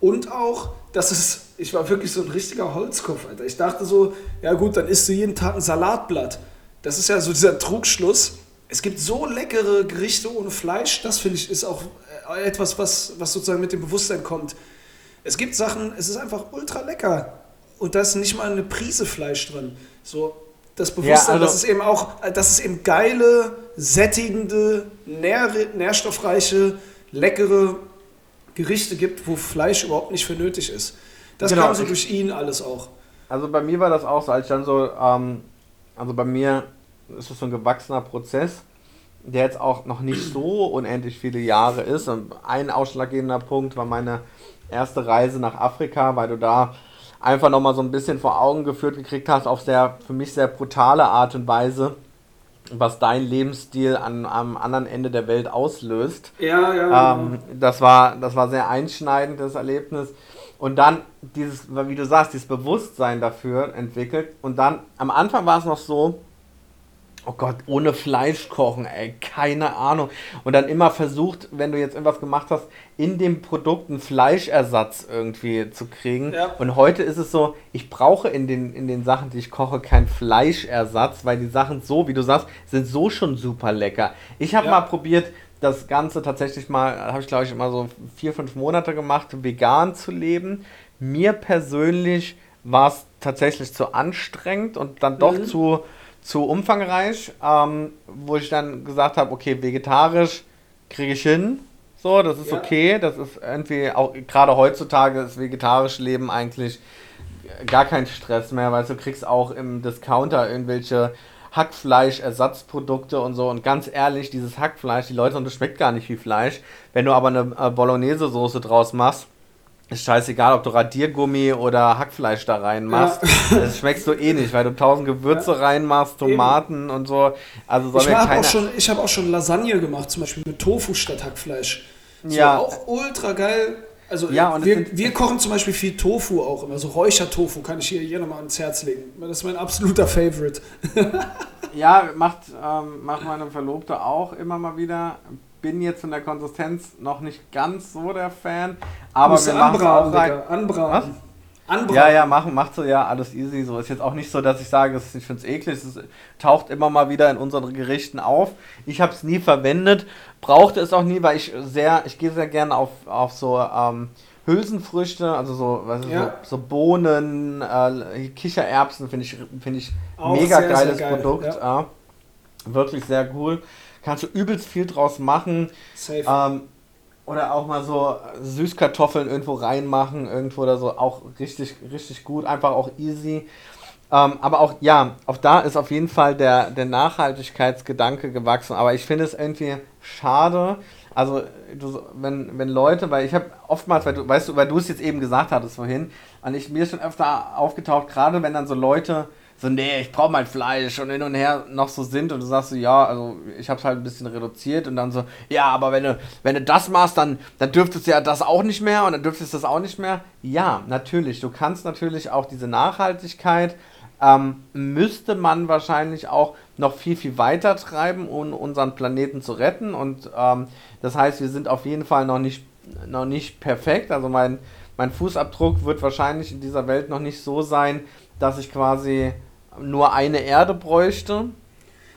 Und auch, dass es, ich war wirklich so ein richtiger Holzkopf, Alter. Ich dachte so, ja gut, dann isst du jeden Tag ein Salatblatt. Das ist ja so dieser Trugschluss. Es gibt so leckere Gerichte ohne Fleisch, das finde ich ist auch äh, etwas, was, was sozusagen mit dem Bewusstsein kommt. Es gibt Sachen, es ist einfach ultra lecker und da ist nicht mal eine Prise Fleisch drin. So, das Bewusstsein, ja, also dass es eben auch, dass es eben geile, sättigende, nähr, nährstoffreiche, leckere Gerichte gibt, wo Fleisch überhaupt nicht für nötig ist. Das genau. kam so durch ihn alles auch. Also bei mir war das auch so, als ich dann so, ähm, also bei mir ist es so ein gewachsener Prozess, der jetzt auch noch nicht so unendlich viele Jahre ist. Und ein ausschlaggebender Punkt war meine erste Reise nach Afrika, weil du da einfach nochmal so ein bisschen vor Augen geführt gekriegt hast, auf sehr, für mich sehr brutale Art und Weise, was dein Lebensstil an, am anderen Ende der Welt auslöst. Ja, ja. Ähm, das, war, das war sehr einschneidend, das Erlebnis. Und dann dieses, wie du sagst, dieses Bewusstsein dafür entwickelt. Und dann, am Anfang war es noch so, Oh Gott, ohne Fleisch kochen, ey, keine Ahnung. Und dann immer versucht, wenn du jetzt irgendwas gemacht hast, in dem Produkt einen Fleischersatz irgendwie zu kriegen. Ja. Und heute ist es so, ich brauche in den, in den Sachen, die ich koche, keinen Fleischersatz, weil die Sachen so, wie du sagst, sind so schon super lecker. Ich habe ja. mal probiert, das Ganze tatsächlich mal, habe ich glaube ich immer so vier, fünf Monate gemacht, vegan zu leben. Mir persönlich war es tatsächlich zu anstrengend und dann doch mhm. zu zu umfangreich, ähm, wo ich dann gesagt habe, okay, vegetarisch kriege ich hin. So, das ist ja. okay. Das ist irgendwie auch gerade heutzutage ist vegetarisch Leben eigentlich gar kein Stress mehr, weil du kriegst auch im Discounter irgendwelche Hackfleisch-Ersatzprodukte und so. Und ganz ehrlich, dieses Hackfleisch, die Leute, und das schmeckt gar nicht wie Fleisch. Wenn du aber eine äh, Bolognese-Soße draus machst, ist scheißegal, ob du Radiergummi oder Hackfleisch da reinmachst. Ja. Das schmeckst du eh nicht, weil du tausend Gewürze ja. reinmachst, Tomaten Eben. und so. Also soll ich habe auch, schon, hab auch schon Lasagne gemacht, zum Beispiel mit Tofu statt Hackfleisch. So, ja. Auch ultra geil. Also ja, wir, wir kochen zum Beispiel viel Tofu auch immer. So Räuchertofu kann ich hier, hier nochmal ans Herz legen. Das ist mein absoluter Favorite. ja, macht, ähm, macht meine Verlobte auch immer mal wieder bin jetzt von der Konsistenz noch nicht ganz so der Fan. Aber wir machen auch rein. Anbraten. Anbraten. Ja, ja, machen, macht so, ja, alles easy. So ist jetzt auch nicht so, dass ich sage, ich finde es eklig. Es taucht immer mal wieder in unseren Gerichten auf. Ich habe es nie verwendet, brauchte es auch nie, weil ich sehr, ich gehe sehr gerne auf, auf so ähm, Hülsenfrüchte, also so, was ja. so, so, Bohnen, äh, Kichererbsen, finde ich, find ich mega sehr, geiles sehr geil. Produkt. Ja. Ja. Wirklich sehr cool kannst du übelst viel draus machen. Safe. Ähm, oder auch mal so Süßkartoffeln irgendwo reinmachen, irgendwo oder so, auch richtig, richtig gut, einfach auch easy. Ähm, aber auch, ja, auch da ist auf jeden Fall der, der Nachhaltigkeitsgedanke gewachsen. Aber ich finde es irgendwie schade. Also, du, wenn, wenn Leute, weil ich habe oftmals, weil du, weißt du, weil du es jetzt eben gesagt hattest vorhin, und ich mir ist schon öfter aufgetaucht, gerade wenn dann so Leute so, nee, ich brauche mein Fleisch und hin und her noch so sind und du sagst so, ja, also ich habe es halt ein bisschen reduziert und dann so, ja, aber wenn du, wenn du das machst, dann, dann dürftest du ja das auch nicht mehr und dann dürftest du das auch nicht mehr. Ja, natürlich, du kannst natürlich auch diese Nachhaltigkeit, ähm, müsste man wahrscheinlich auch noch viel, viel weiter treiben, um unseren Planeten zu retten und ähm, das heißt, wir sind auf jeden Fall noch nicht, noch nicht perfekt, also mein, mein Fußabdruck wird wahrscheinlich in dieser Welt noch nicht so sein, dass ich quasi nur eine Erde bräuchte.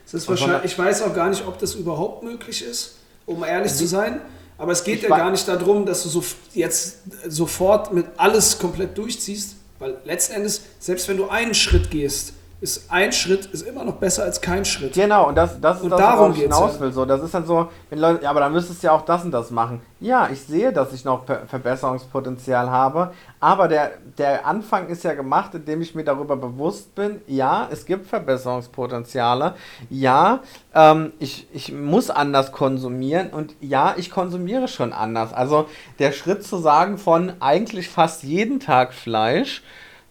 Das ist wahrscheinlich, ich weiß auch gar nicht, ob das überhaupt möglich ist, um ehrlich zu sein. Aber es geht ja gar nicht darum, dass du so jetzt sofort mit alles komplett durchziehst, weil letzten Endes, selbst wenn du einen Schritt gehst, ist ein Schritt ist immer noch besser als kein Schritt. Genau, und das, das ist Und das, darum worauf ich hinaus ja. will. So, das ist dann so, wenn Leute, ja, aber dann müsstest du ja auch das und das machen. Ja, ich sehe, dass ich noch Ver Verbesserungspotenzial habe, aber der, der Anfang ist ja gemacht, indem ich mir darüber bewusst bin, ja, es gibt Verbesserungspotenziale, ja, ähm, ich, ich muss anders konsumieren und ja, ich konsumiere schon anders. Also der Schritt zu sagen von eigentlich fast jeden Tag Fleisch,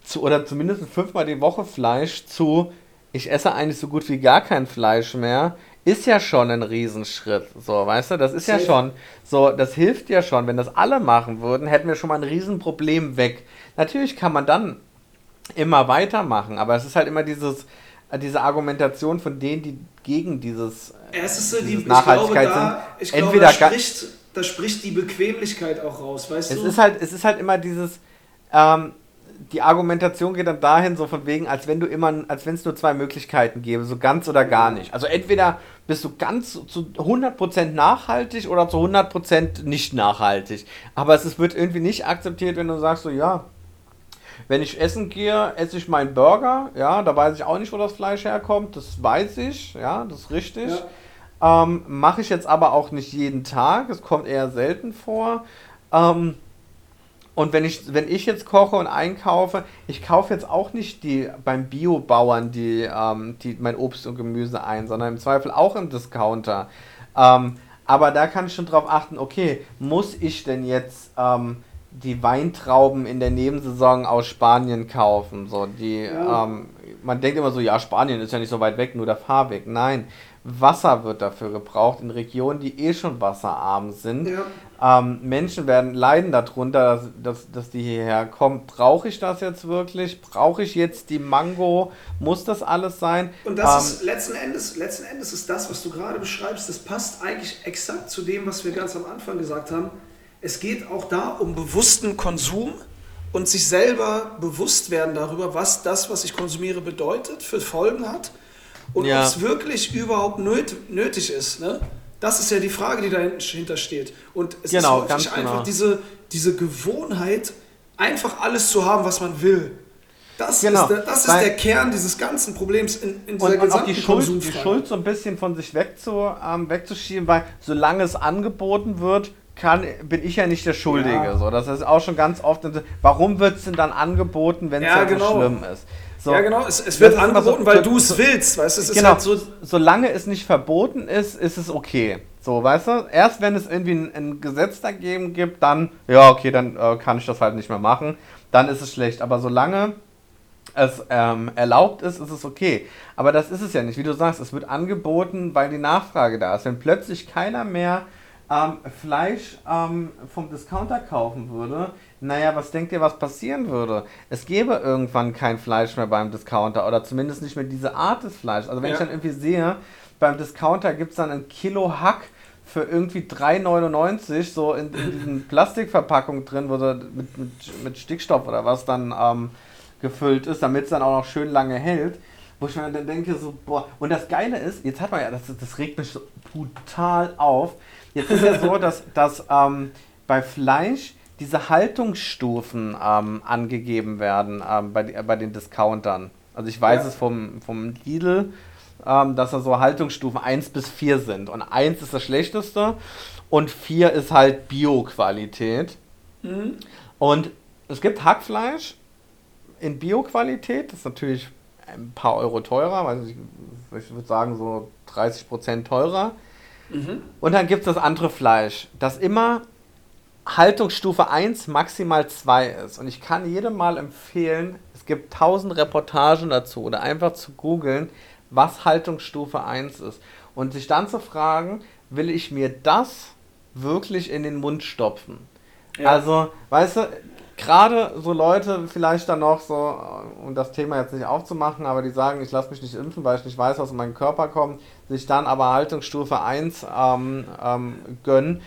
zu, oder zumindest fünfmal die Woche Fleisch zu, ich esse eigentlich so gut wie gar kein Fleisch mehr, ist ja schon ein Riesenschritt. So, weißt du, das ist ja schon, so, das hilft ja schon. Wenn das alle machen würden, hätten wir schon mal ein Riesenproblem weg. Natürlich kann man dann immer weitermachen, aber es ist halt immer dieses, äh, diese Argumentation von denen, die gegen dieses, Ja, es ist so die, dieses ich glaube, Nachhaltigkeit da, ich sind. glaube, Entweder da, spricht, da spricht die Bequemlichkeit auch raus, weißt Es du? ist halt, es ist halt immer dieses, ähm, die Argumentation geht dann dahin, so von wegen, als wenn du immer, als wenn es nur zwei Möglichkeiten gäbe, so ganz oder gar nicht. Also entweder bist du ganz zu 100% nachhaltig oder zu 100% nicht nachhaltig. Aber es ist- wird irgendwie nicht akzeptiert, wenn du sagst so, ja, wenn ich essen gehe, esse ich meinen Burger, ja, da weiß ich auch nicht, wo das Fleisch herkommt, das weiß ich, ja, das ist richtig. Ähm, Mache ich jetzt aber auch nicht jeden Tag, es kommt eher selten vor. Ähm, und wenn ich, wenn ich jetzt koche und einkaufe, ich kaufe jetzt auch nicht die beim Biobauern die, ähm, die mein Obst und Gemüse ein, sondern im Zweifel auch im Discounter. Ähm, aber da kann ich schon drauf achten, okay, muss ich denn jetzt ähm, die Weintrauben in der Nebensaison aus Spanien kaufen? So, die, Ja. ähm, man denkt immer so, ja, Spanien ist ja nicht so weit weg, nur der Fahrweg. Nein, Wasser wird dafür gebraucht in Regionen, die eh schon wasserarm sind. Ja. Ähm, Menschen werden leiden darunter, dass, dass, dass die hierher kommen. Brauche ich das jetzt wirklich? Brauche ich jetzt die Mango? Muss das alles sein? Und das Ähm, ist letzten Endes, letzten Endes ist das, was du gerade beschreibst, das passt eigentlich exakt zu dem, was wir ganz am Anfang gesagt haben. Es geht auch da um bewussten Konsum und sich selber bewusst werden darüber, was das, was ich konsumiere, bedeutet, für Folgen hat und Ja. ob es wirklich überhaupt nöt nötig ist. Ne? Das ist ja die Frage, die dahinter steht. Und es Genau, ist ganz häufig einfach genau. diese, diese Gewohnheit, einfach alles zu haben, was man will. Das, Genau, ist, der, das ist weil- der Kern dieses ganzen Problems in, in dieser und, und auch gesamten die Schuld, die. Schuld so ein bisschen von sich wegzu, ähm, wegzuschieben, weil solange es angeboten wird, kann, bin ich ja nicht der Schuldige. Ja. So, das ist auch schon ganz oft, warum wird es denn dann angeboten, wenn es Ja, ja, genau. so schlimm ist? So, ja, genau, es, es wird angeboten, so- weil du es so- willst, weißt du? Es ist genau, halt so, solange es nicht verboten ist, ist es okay. So, weißt du? Erst wenn es irgendwie ein, ein Gesetz dagegen gibt, dann, ja, okay, dann äh, kann ich das halt nicht mehr machen. Dann ist es schlecht. Aber solange es ähm, erlaubt ist, ist es okay. Aber das ist es ja nicht. Wie du sagst, es wird angeboten, weil die Nachfrage da ist. Wenn plötzlich keiner mehr ähm, Fleisch ähm, vom Discounter kaufen würde, naja, was denkt ihr, was passieren würde? Es gäbe irgendwann kein Fleisch mehr beim Discounter oder zumindest nicht mehr diese Art des Fleisch. Also wenn ich Ja. dann irgendwie sehe, beim Discounter gibt es dann ein Kilo Hack für irgendwie 3,99 so in, in diesen Plastikverpackungen drin, wo so mit, mit, mit Stickstoff oder was dann ähm, gefüllt ist, damit es dann auch noch schön lange hält. Wo ich mir dann denke, so, boah, und das Geile ist, jetzt hat man ja, das, das regt mich so brutal auf. Jetzt ist ja so, dass, dass ähm, bei Fleisch diese Haltungsstufen ähm, angegeben werden ähm, bei, die- bei den Discountern. Also ich weiß Ja. es vom, vom Lidl, ähm, dass da so Haltungsstufen 1 bis 4 sind. Und 1 ist das schlechteste und 4 ist halt Bio-Qualität. Mhm. Und es gibt Hackfleisch in Bio-Qualität, das ist natürlich ein paar Euro teurer, weiß nicht, ich würde sagen so 30% teurer. Mhm. Und dann gibt es das andere Fleisch, das immer Haltungsstufe 1, maximal 2 ist. Und ich kann jedem mal empfehlen, es gibt tausend Reportagen dazu oder einfach zu googeln, was Haltungsstufe 1 ist. Und sich dann zu fragen, will ich mir das wirklich in den Mund stopfen? Ja. Also, weißt du, gerade so Leute vielleicht dann noch so, um das Thema jetzt nicht aufzumachen, aber die sagen, ich lasse mich nicht impfen, weil ich nicht weiß, was in meinen Körper kommt, sich dann aber Haltungsstufe 1 ähm, ähm, gönnen.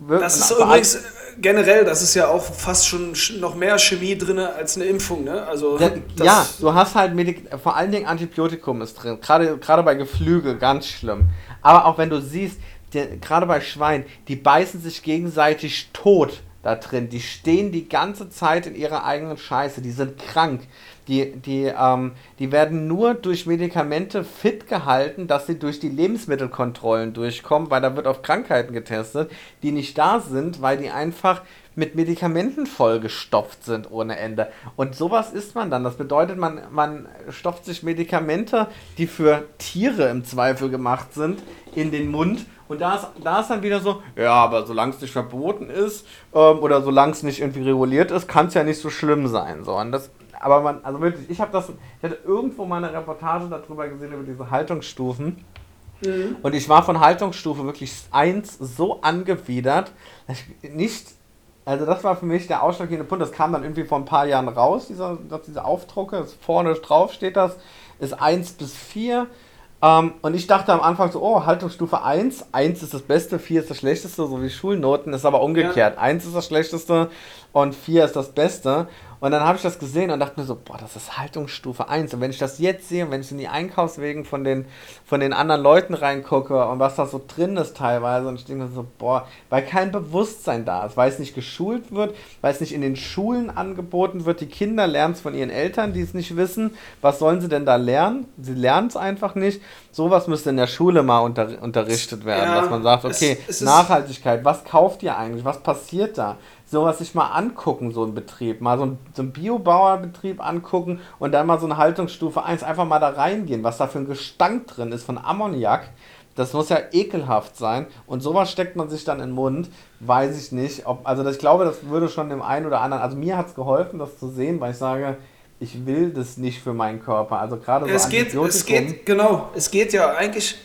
Wir- Das ist übrigens äh, generell, das ist ja auch fast schon sch- noch mehr Chemie drin als eine Impfung, ne? Also Ja, ja, du hast halt Medik vor allen Dingen Antibiotikum ist drin, gerade gerade bei Geflügel ganz schlimm. Aber auch wenn du siehst, der- gerade bei Schweinen, die beißen sich gegenseitig tot da drin. Die stehen die ganze Zeit in ihrer eigenen Scheiße, die sind krank. die, die, ähm, die werden nur durch Medikamente fit gehalten, dass sie durch die Lebensmittelkontrollen durchkommen, weil da wird auf Krankheiten getestet, die nicht da sind, weil die einfach mit Medikamenten vollgestopft sind ohne Ende. Und sowas isst man dann. Das bedeutet, man, man stopft sich Medikamente, die für Tiere im Zweifel gemacht sind, in den Mund. Und da ist, da ist dann wieder so, ja, aber solange es nicht verboten ist ähm, oder solange es nicht irgendwie reguliert ist, kann es ja nicht so schlimm sein. So. Und das, aber man, also wirklich, ich habe das, ich hatte irgendwo mal eine Reportage darüber gesehen, über diese Haltungsstufen. Mhm. Und ich war von Haltungsstufe wirklich 1 so angewidert, dass ich nicht also das war für mich der ausschlaggebende Punkt. Das kam dann irgendwie vor ein paar Jahren raus, dieser, diese Aufdrucke. Vorne drauf steht das, ist 1 bis 4. Ähm, und ich dachte am Anfang so, oh, Haltungsstufe 1, 1 ist das Beste, 4 ist das Schlechteste, so wie Schulnoten, ist aber umgekehrt. Ja. 1 ist das Schlechteste und 4 ist das Beste. Und dann habe ich das gesehen und dachte mir so, boah, das ist Haltungsstufe 1. Und wenn ich das jetzt sehe, wenn ich in die Einkaufswegen von den, von den anderen Leuten reingucke und was da so drin ist teilweise, und ich denke mir so, boah, weil kein Bewusstsein da ist, weil es nicht geschult wird, weil es nicht in den Schulen angeboten wird. Die Kinder lernen es von ihren Eltern, die es nicht wissen. Was sollen sie denn da lernen? Sie lernen es einfach nicht. Sowas müsste in der Schule mal unter, unterrichtet werden, ja, dass man sagt, okay, es, es Nachhaltigkeit, was kauft ihr eigentlich? Was passiert da? Sowas sich mal angucken, so ein Betrieb. Mal so ein, so ein Biobauerbetrieb angucken und dann mal so eine Haltungsstufe 1 einfach mal da reingehen, was da für ein Gestank drin ist von Ammoniak. Das muss ja ekelhaft sein. Und sowas steckt man sich dann in den Mund. Weiß ich nicht. Ob, also ich glaube, das würde schon dem einen oder anderen. Also mir hat es geholfen, das zu sehen, weil ich sage, ich will das nicht für meinen Körper. Also gerade so es geht, es geht, genau, es geht ja eigentlich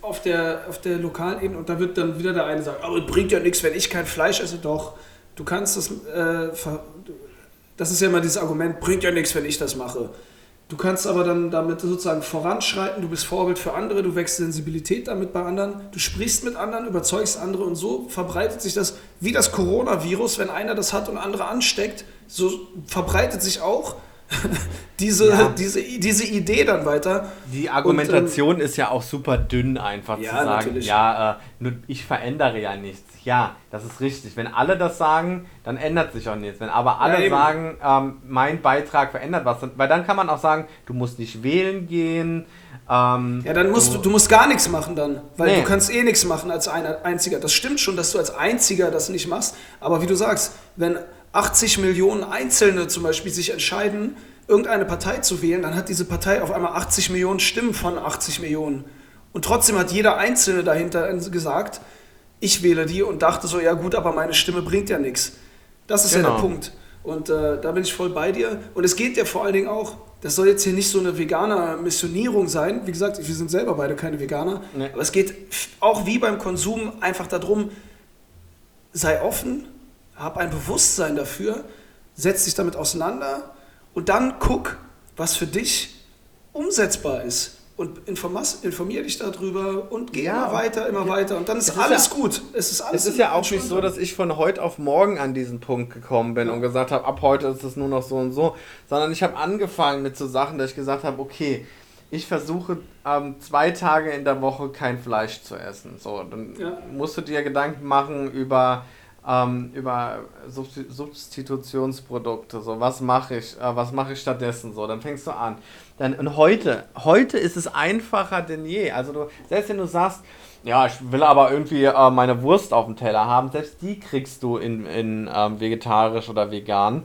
auf der, auf der lokalen Ebene und da wird dann wieder der eine sagen, aber es bringt ja nichts, wenn ich kein Fleisch esse, doch. Du kannst das, äh, das ist ja immer dieses Argument, bringt ja nichts, wenn ich das mache. Du kannst aber dann damit sozusagen voranschreiten, du bist Vorbild für andere, du wächst Sensibilität damit bei anderen, du sprichst mit anderen, überzeugst andere und so verbreitet sich das wie das Coronavirus, wenn einer das hat und andere ansteckt, so verbreitet sich auch diese, ja. diese, diese Idee dann weiter. Die Argumentation und, ähm, ist ja auch super dünn, einfach ja, zu sagen, natürlich. ja, äh, ich verändere ja nichts. Ja, das ist richtig. Wenn alle das sagen, dann ändert sich auch nichts. Wenn aber alle ja, sagen, ähm, mein Beitrag verändert was, weil dann kann man auch sagen, du musst nicht wählen gehen. Ähm, ja, dann musst du, du musst gar nichts machen dann, weil nee. du kannst eh nichts machen als ein einziger. Das stimmt schon, dass du als einziger das nicht machst, aber wie du sagst, wenn 80 Millionen Einzelne zum Beispiel sich entscheiden, irgendeine Partei zu wählen, dann hat diese Partei auf einmal 80 Millionen Stimmen von 80 Millionen. Und trotzdem hat jeder Einzelne dahinter gesagt, ich wähle die und dachte so, ja gut, aber meine Stimme bringt ja nichts. Das ist genau. ja der genau. Punkt. Und äh, da bin ich voll bei dir. Und es geht ja vor allen Dingen auch, das soll jetzt hier nicht so eine veganer Missionierung sein. Wie gesagt, wir sind selber beide keine Veganer. Nee. Aber es geht auch wie beim Konsum einfach darum, sei offen, hab ein Bewusstsein dafür, setz dich damit auseinander und dann guck, was für dich umsetzbar ist und informier dich darüber und geh ja, immer weiter, immer ja. weiter und dann ist, ist alles ja, gut. Es ist, alles es ist ja auch nicht so, dass ich von heute auf morgen an diesen Punkt gekommen bin und gesagt habe, ab heute ist es nur noch so und so, sondern ich habe angefangen mit so Sachen, dass ich gesagt habe, okay, ich versuche ähm, zwei Tage in der Woche kein Fleisch zu essen. So, dann musst du dir Gedanken machen über ähm, über Substitutionsprodukte, so was mache ich, äh, was mache ich stattdessen, so, dann fängst du an. Dann, und heute, heute ist es einfacher denn je. Also du, selbst wenn du sagst, ja, ich will aber irgendwie äh, meine Wurst auf dem Teller haben, selbst die kriegst du in, in ähm, vegetarisch oder vegan.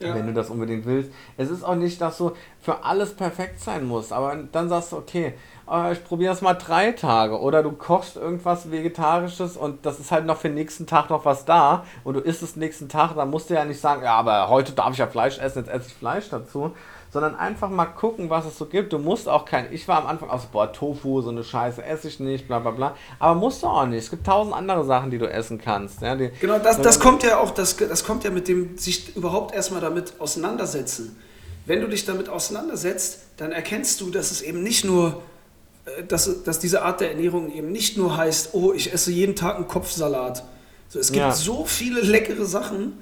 Ja. Wenn du das unbedingt willst. Es ist auch nicht, dass du für alles perfekt sein musst, aber dann sagst du, okay, äh, ich probiere es mal drei Tage. Oder du kochst irgendwas Vegetarisches und das ist halt noch für den nächsten Tag noch was da und du isst es nächsten Tag, dann musst du ja nicht sagen, ja, aber heute darf ich ja Fleisch essen, jetzt esse ich Fleisch dazu. Sondern einfach mal gucken, was es so gibt. Du musst auch kein. Ich war am Anfang aus, boah, Tofu, so eine Scheiße esse ich nicht, bla bla bla. Aber musst du auch nicht. Es gibt tausend andere Sachen, die du essen kannst. Ja, die, genau, das, das kommt ja auch, das, das kommt ja mit dem sich überhaupt erstmal damit auseinandersetzen. Wenn du dich damit auseinandersetzt, dann erkennst du, dass es eben nicht nur dass, dass diese Art der Ernährung eben nicht nur heißt, oh, ich esse jeden Tag einen Kopfsalat. So, es gibt ja. so viele leckere Sachen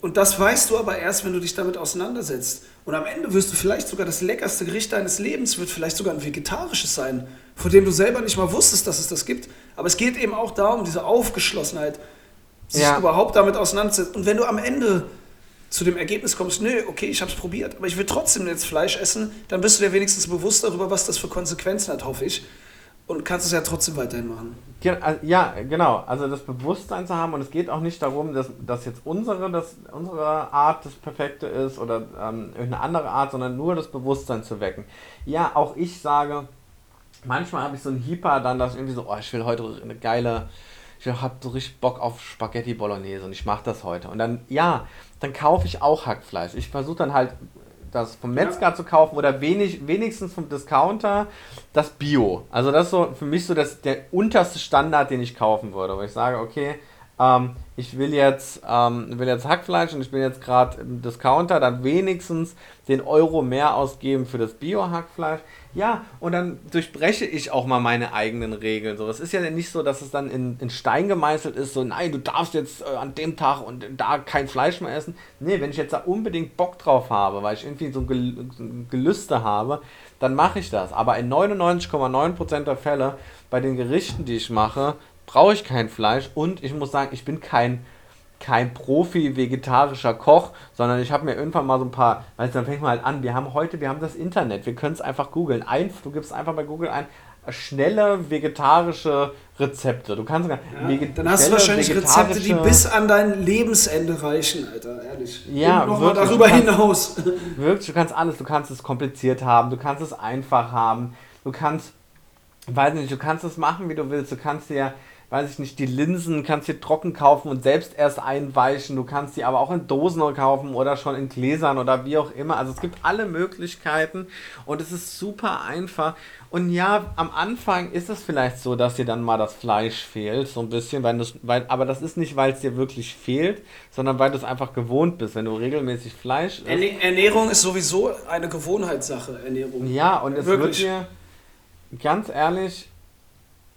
und das weißt du aber erst, wenn du dich damit auseinandersetzt. Und am Ende wirst du vielleicht sogar das leckerste Gericht deines Lebens, wird vielleicht sogar ein vegetarisches sein, von dem du selber nicht mal wusstest, dass es das gibt. Aber es geht eben auch darum, diese Aufgeschlossenheit, sich ja. überhaupt damit auseinanderzusetzen. Und wenn du am Ende zu dem Ergebnis kommst, nö, okay, ich habe es probiert, aber ich will trotzdem jetzt Fleisch essen, dann bist du dir wenigstens bewusst darüber, was das für Konsequenzen hat, hoffe ich. Und kannst es ja trotzdem weiterhin machen. Ja, genau. Also das Bewusstsein zu haben und es geht auch nicht darum, dass, dass jetzt unsere, dass unsere Art das Perfekte ist oder ähm, irgendeine andere Art, sondern nur das Bewusstsein zu wecken. Ja, auch ich sage, manchmal habe ich so einen Hyper dann, dass irgendwie so, oh, ich will heute eine geile, ich habe so richtig Bock auf Spaghetti Bolognese und ich mache das heute. Und dann, ja, dann kaufe ich auch Hackfleisch. Ich versuche dann halt das vom Metzger ja. zu kaufen oder wenig, wenigstens vom Discounter das Bio. Also das ist so für mich so das, der unterste Standard, den ich kaufen würde, wo ich sage, okay, ähm, ich will jetzt, ähm, will jetzt Hackfleisch und ich bin jetzt gerade im Discounter, dann wenigstens den Euro mehr ausgeben für das Bio-Hackfleisch. Ja, und dann durchbreche ich auch mal meine eigenen Regeln. So, es ist ja nicht so, dass es dann in, in Stein gemeißelt ist, so, nein, du darfst jetzt äh, an dem Tag und da kein Fleisch mehr essen. Nee, wenn ich jetzt da unbedingt Bock drauf habe, weil ich irgendwie so ein Gelüste habe, dann mache ich das. Aber in 99,9% der Fälle bei den Gerichten, die ich mache, brauche ich kein Fleisch und ich muss sagen, ich bin kein kein Profi-vegetarischer Koch, sondern ich habe mir irgendwann mal so ein paar, weißt du, dann fängt man halt an, wir haben heute, wir haben das Internet, wir können es einfach googeln. Ein, du gibst einfach bei Google ein, schnelle vegetarische Rezepte. Du kannst ja, dann hast du wahrscheinlich Rezepte, die bis an dein Lebensende reichen, Alter, ehrlich. Ja, Und noch wirklich, mal darüber hinaus. Wirklich, du kannst alles, du kannst es kompliziert haben, du kannst es einfach haben, du kannst, weiß nicht, du kannst es machen, wie du willst, du kannst dir weiß ich nicht, die Linsen kannst du trocken kaufen und selbst erst einweichen. Du kannst sie aber auch in Dosen kaufen oder schon in Gläsern oder wie auch immer. Also es gibt alle Möglichkeiten und es ist super einfach. Und ja, am Anfang ist es vielleicht so, dass dir dann mal das Fleisch fehlt, so ein bisschen, weil, weil aber das ist nicht, weil es dir wirklich fehlt, sondern weil du es einfach gewohnt bist, wenn du regelmäßig Fleisch isst. Ernährung ist sowieso eine Gewohnheitssache, Ernährung. Ja, und es wirklich. wird mir ganz ehrlich,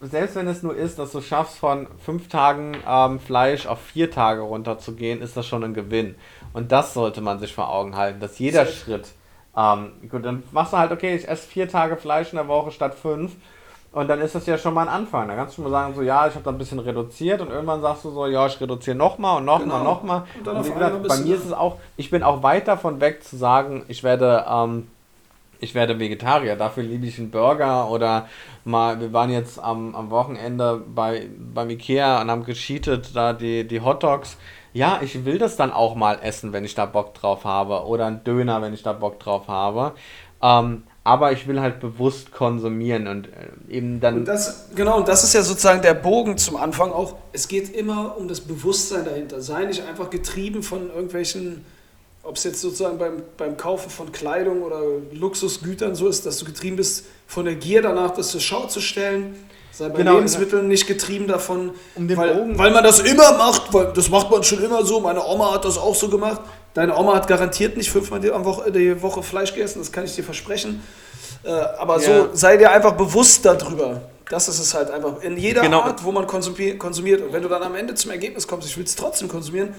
selbst wenn es nur ist, dass du schaffst, von fünf Tagen ähm, Fleisch auf vier Tage runterzugehen, ist das schon ein Gewinn. Und das sollte man sich vor Augen halten, dass jeder Sehr Schritt, ähm, gut, dann machst du halt, okay, ich esse vier Tage Fleisch in der Woche statt fünf. Und dann ist das ja schon mal ein Anfang. Da kannst du schon mal sagen, so, ja, ich habe da ein bisschen reduziert und irgendwann sagst du so, ja, ich reduziere nochmal und nochmal, genau. nochmal. Und, und wie gesagt, bei mir ist es auch, ich bin auch weit davon weg zu sagen, ich werde ähm, ich werde Vegetarier. Dafür liebe ich einen Burger oder mal, wir waren jetzt am, am Wochenende bei, beim Ikea und haben gescheatet, da die, die Hot Dogs. Ja, ich will das dann auch mal essen, wenn ich da Bock drauf habe. Oder ein Döner, wenn ich da Bock drauf habe. Ähm, aber ich will halt bewusst konsumieren und äh, eben dann. Und das, genau, und das ist ja sozusagen der Bogen zum Anfang auch. Es geht immer um das Bewusstsein dahinter. Sei nicht einfach getrieben von irgendwelchen ob es jetzt sozusagen beim, beim Kaufen von Kleidung oder Luxusgütern so ist, dass du getrieben bist von der Gier danach, das zur Schau zu stellen. Sei bei genau, Lebensmitteln nicht getrieben davon, um weil, weil man das immer macht, weil das macht man schon immer so. Meine Oma hat das auch so gemacht. Deine Oma hat garantiert nicht fünfmal die Woche, die Woche Fleisch gegessen, das kann ich dir versprechen. Äh, aber ja. so sei dir einfach bewusst darüber. Das ist es halt einfach. In jeder genau. Art, wo man konsumiert. Und wenn du dann am Ende zum Ergebnis kommst, ich will es trotzdem konsumieren,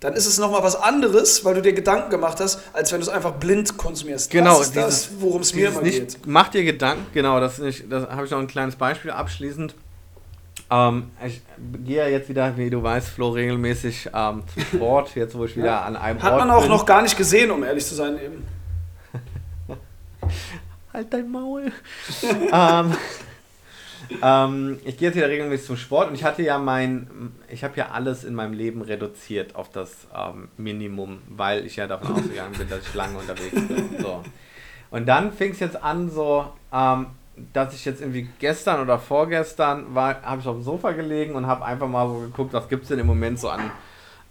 dann ist es nochmal was anderes, weil du dir Gedanken gemacht hast, als wenn du es einfach blind konsumierst. Genau, das ist dieses, das, worum es mir immer nicht, geht. Mach dir Gedanken, genau, das, das habe ich noch ein kleines Beispiel abschließend. Ähm, ich gehe ja jetzt wieder, wie du weißt, Flo, regelmäßig ähm, zum Sport, jetzt wo ich wieder ja. an einem Hat Ort man auch bin. noch gar nicht gesehen, um ehrlich zu sein eben. halt dein Maul. ähm, ähm, ich gehe jetzt wieder regelmäßig zum Sport und ich hatte ja mein, ich habe ja alles in meinem Leben reduziert auf das ähm, Minimum, weil ich ja davon ausgegangen bin, dass ich lange unterwegs bin. So. Und dann fing es jetzt an, so, ähm, dass ich jetzt irgendwie gestern oder vorgestern war, habe ich auf dem Sofa gelegen und habe einfach mal so geguckt, was gibt es denn im Moment so an,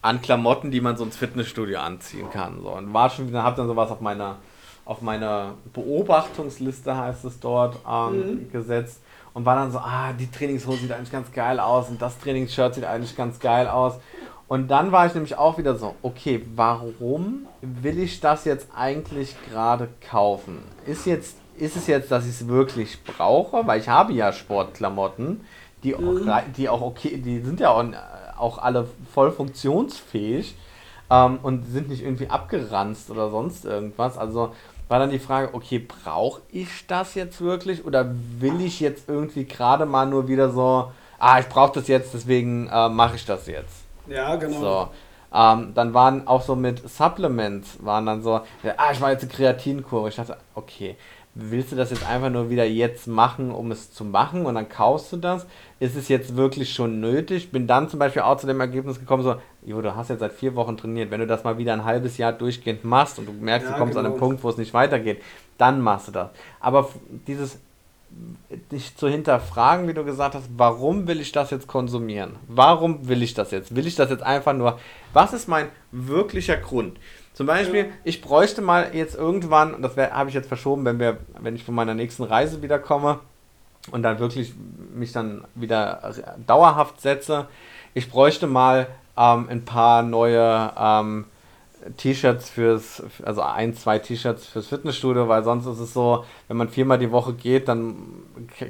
an Klamotten, die man so ins Fitnessstudio anziehen kann. So. Und war schon wieder, habe dann sowas auf meiner auf meiner Beobachtungsliste heißt es dort ähm, mhm. gesetzt und war dann so, ah, die Trainingshose sieht eigentlich ganz geil aus und das Trainingsshirt sieht eigentlich ganz geil aus. Und dann war ich nämlich auch wieder so, okay, warum will ich das jetzt eigentlich gerade kaufen? Ist, jetzt, ist es jetzt, dass ich es wirklich brauche? Weil ich habe ja Sportklamotten, die, mhm. auch, die auch okay, die sind ja auch, auch alle voll funktionsfähig ähm, und sind nicht irgendwie abgeranzt oder sonst irgendwas. Also war dann die Frage, okay, brauche ich das jetzt wirklich oder will ich jetzt irgendwie gerade mal nur wieder so, ah, ich brauche das jetzt, deswegen äh, mache ich das jetzt. Ja, genau. So. Ähm, dann waren auch so mit Supplements, waren dann so, ah, ich mache jetzt eine Kreatinkur. Ich dachte, okay, willst du das jetzt einfach nur wieder jetzt machen, um es zu machen und dann kaufst du das? Ist es jetzt wirklich schon nötig? Bin dann zum Beispiel auch zu dem Ergebnis gekommen, so, jo, du hast jetzt seit vier Wochen trainiert, wenn du das mal wieder ein halbes Jahr durchgehend machst und du merkst, ja, du kommst genau. an einen. Punkt, wo es nicht weitergeht, dann machst du das. Aber dieses dich zu hinterfragen, wie du gesagt hast, warum will ich das jetzt konsumieren? Warum will ich das jetzt? Will ich das jetzt einfach nur? Was ist mein wirklicher Grund? Zum Beispiel, ja. ich bräuchte mal jetzt irgendwann, das habe ich jetzt verschoben, wenn wir, wenn ich von meiner nächsten Reise wiederkomme und dann wirklich mich dann wieder dauerhaft setze, ich bräuchte mal ähm, ein paar neue ähm, T-Shirts fürs, also ein, zwei T-Shirts fürs Fitnessstudio, weil sonst ist es so, wenn man viermal die Woche geht, dann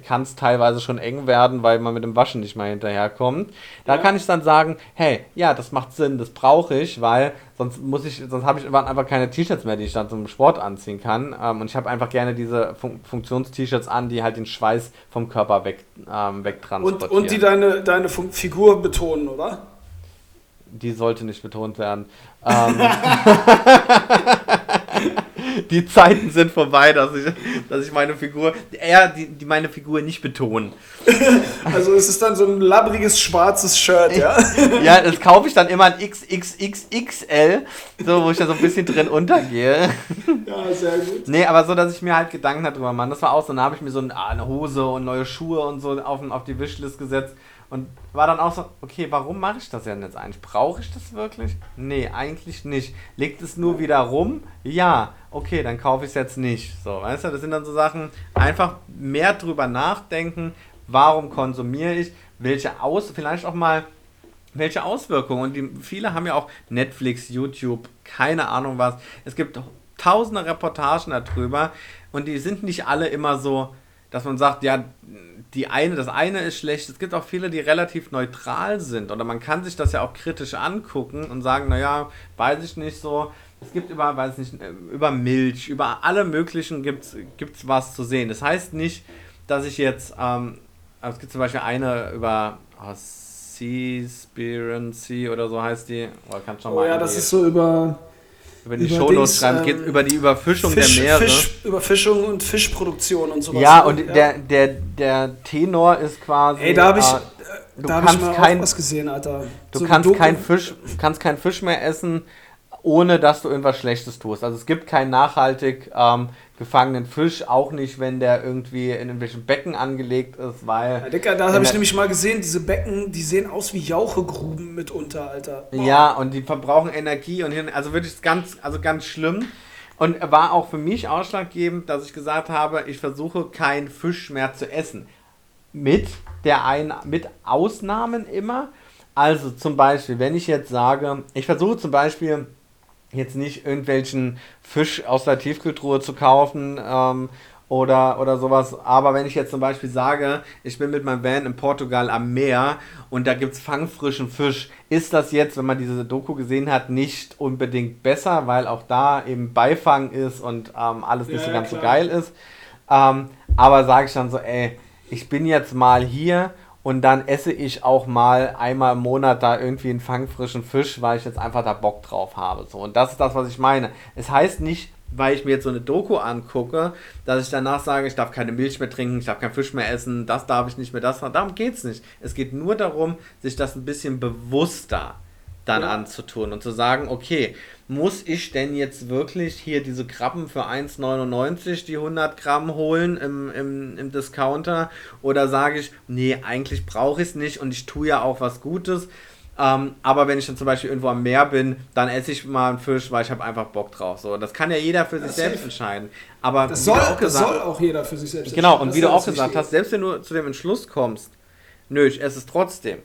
kann es teilweise schon eng werden, weil man mit dem Waschen nicht mal hinterherkommt. Da ja. kann ich dann sagen, hey, ja, das macht Sinn, das brauche ich, weil sonst muss ich, sonst habe ich einfach keine T-Shirts mehr, die ich dann zum Sport anziehen kann. Ähm, und ich habe einfach gerne diese Fun Funktions-T-Shirts an, die halt den Schweiß vom Körper weg, ähm, wegtransportieren. Und, und die deine, deine Figur betonen, oder? Die sollte nicht betont werden. Ähm, die Zeiten sind vorbei, dass ich, dass ich meine Figur, eher die, die meine Figur nicht betonen. Also es ist dann so ein labbriges schwarzes Shirt, ja? ja, das kaufe ich dann immer ein XXXXL, so wo ich da so ein bisschen drin untergehe. Ja, sehr gut. Nee, aber so, dass ich mir halt Gedanken darüber mache. Das war auch so, dann habe ich mir so eine Hose und neue Schuhe und so auf, auf die Wishlist gesetzt und war dann auch so, okay, warum mache ich das denn jetzt eigentlich? Brauche ich das wirklich? Nee, eigentlich nicht. Liegt es nur wieder rum? Ja, okay, dann kaufe ich es jetzt nicht. So, weißt du, das sind dann so Sachen, einfach mehr drüber nachdenken, warum konsumiere ich, welche Aus, vielleicht auch mal, welche Auswirkungen. Und die, viele haben ja auch Netflix, YouTube, keine Ahnung was. Es gibt tausende Reportagen darüber und die sind nicht alle immer so, dass man sagt, ja, die eine, das eine ist schlecht. Es gibt auch viele, die relativ neutral sind. Oder man kann sich das ja auch kritisch angucken und sagen, naja, weiß ich nicht so. Es gibt über, weiß nicht, über Milch, über alle möglichen gibt es was zu sehen. Das heißt nicht, dass ich jetzt, ähm, es gibt zum Beispiel eine über oh, Seaspiracy oder so heißt die. Oh, kann schon oh mal ja, das ist so über über die Shownotes schreiben, ähm, geht über die Überfischung Fisch, der Meere. Fisch, Überfischung und Fischproduktion und sowas. Ja, und ja. Der, der, der Tenor ist quasi. Ey, da habe ich, äh, du da kannst ich kein, was gesehen, Alter. Du so kannst, kein Fisch, kannst keinen Fisch mehr essen, ohne dass du irgendwas Schlechtes tust. Also es gibt keinen nachhaltig ähm, gefangenen Fisch, auch nicht, wenn der irgendwie in irgendwelchen Becken angelegt ist, weil... Ja, Dicker, da habe ich nämlich mal gesehen, diese Becken, die sehen aus wie Jauchegruben mitunter, Alter. Boah. Ja, und die verbrauchen Energie und also wirklich ganz, also ganz schlimm. Und war auch für mich ausschlaggebend, dass ich gesagt habe, ich versuche keinen Fisch mehr zu essen. Mit der ein, mit Ausnahmen immer. Also zum Beispiel, wenn ich jetzt sage, ich versuche zum Beispiel jetzt nicht irgendwelchen Fisch aus der Tiefkühltruhe zu kaufen ähm, oder, oder sowas. Aber wenn ich jetzt zum Beispiel sage, ich bin mit meinem Van in Portugal am Meer und da gibt es fangfrischen Fisch, ist das jetzt, wenn man diese Doku gesehen hat, nicht unbedingt besser, weil auch da eben Beifang ist und ähm, alles nicht ja, so ganz klar. so geil ist. Ähm, aber sage ich dann so, ey, ich bin jetzt mal hier und dann esse ich auch mal einmal im Monat da irgendwie einen fangfrischen Fisch, weil ich jetzt einfach da Bock drauf habe. So. Und das ist das, was ich meine. Es heißt nicht, weil ich mir jetzt so eine Doku angucke, dass ich danach sage, ich darf keine Milch mehr trinken, ich darf keinen Fisch mehr essen, das darf ich nicht mehr, das. Darum geht es nicht. Es geht nur darum, sich das ein bisschen bewusster dann ja. anzutun und zu sagen, okay, muss ich denn jetzt wirklich hier diese Krabben für 1,99 die 100 Gramm holen im, im, im Discounter? Oder sage ich, nee, eigentlich brauche ich es nicht und ich tue ja auch was Gutes. Ähm, aber wenn ich dann zum Beispiel irgendwo am Meer bin, dann esse ich mal einen Fisch, weil ich habe einfach Bock drauf. So, das kann ja jeder für das sich selbst entscheiden. Aber das soll, auch gesagt, soll auch jeder für sich selbst genau, entscheiden. Genau, und wie du auch gesagt hast, selbst wenn du zu dem Entschluss kommst, nö, ich esse es trotzdem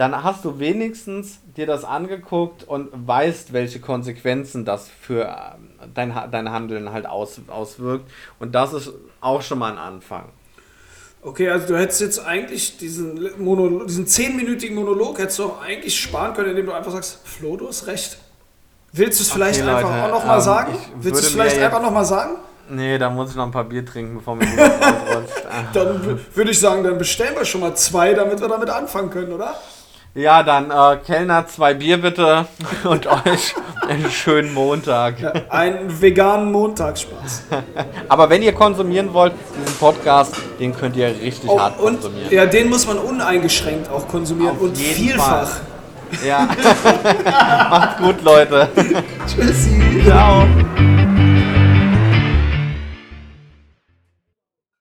dann hast du wenigstens dir das angeguckt und weißt, welche Konsequenzen das für ähm, dein, dein Handeln halt aus, auswirkt. Und das ist auch schon mal ein Anfang. Okay, also du hättest jetzt eigentlich diesen, Monolog, diesen zehnminütigen Monolog hättest du auch eigentlich sparen können, indem du einfach sagst, Flo, du hast recht. Willst du es vielleicht okay, einfach Leute, auch nochmal ähm, sagen? Willst du es vielleicht einfach nochmal sagen? Nee, da muss ich noch ein paar Bier trinken, bevor mir dann würde ich sagen, dann bestellen wir schon mal zwei, damit wir damit anfangen können, oder? Ja, dann äh, Kellner, zwei Bier bitte und euch einen schönen Montag. Ja, einen veganen Montagsspaß. Aber wenn ihr konsumieren wollt, diesen Podcast, den könnt ihr richtig Oh, hart und konsumieren. ja, den muss man uneingeschränkt auch konsumieren Auf und vielfach. Ja. Macht's gut, Leute. Tschüssi. Ciao.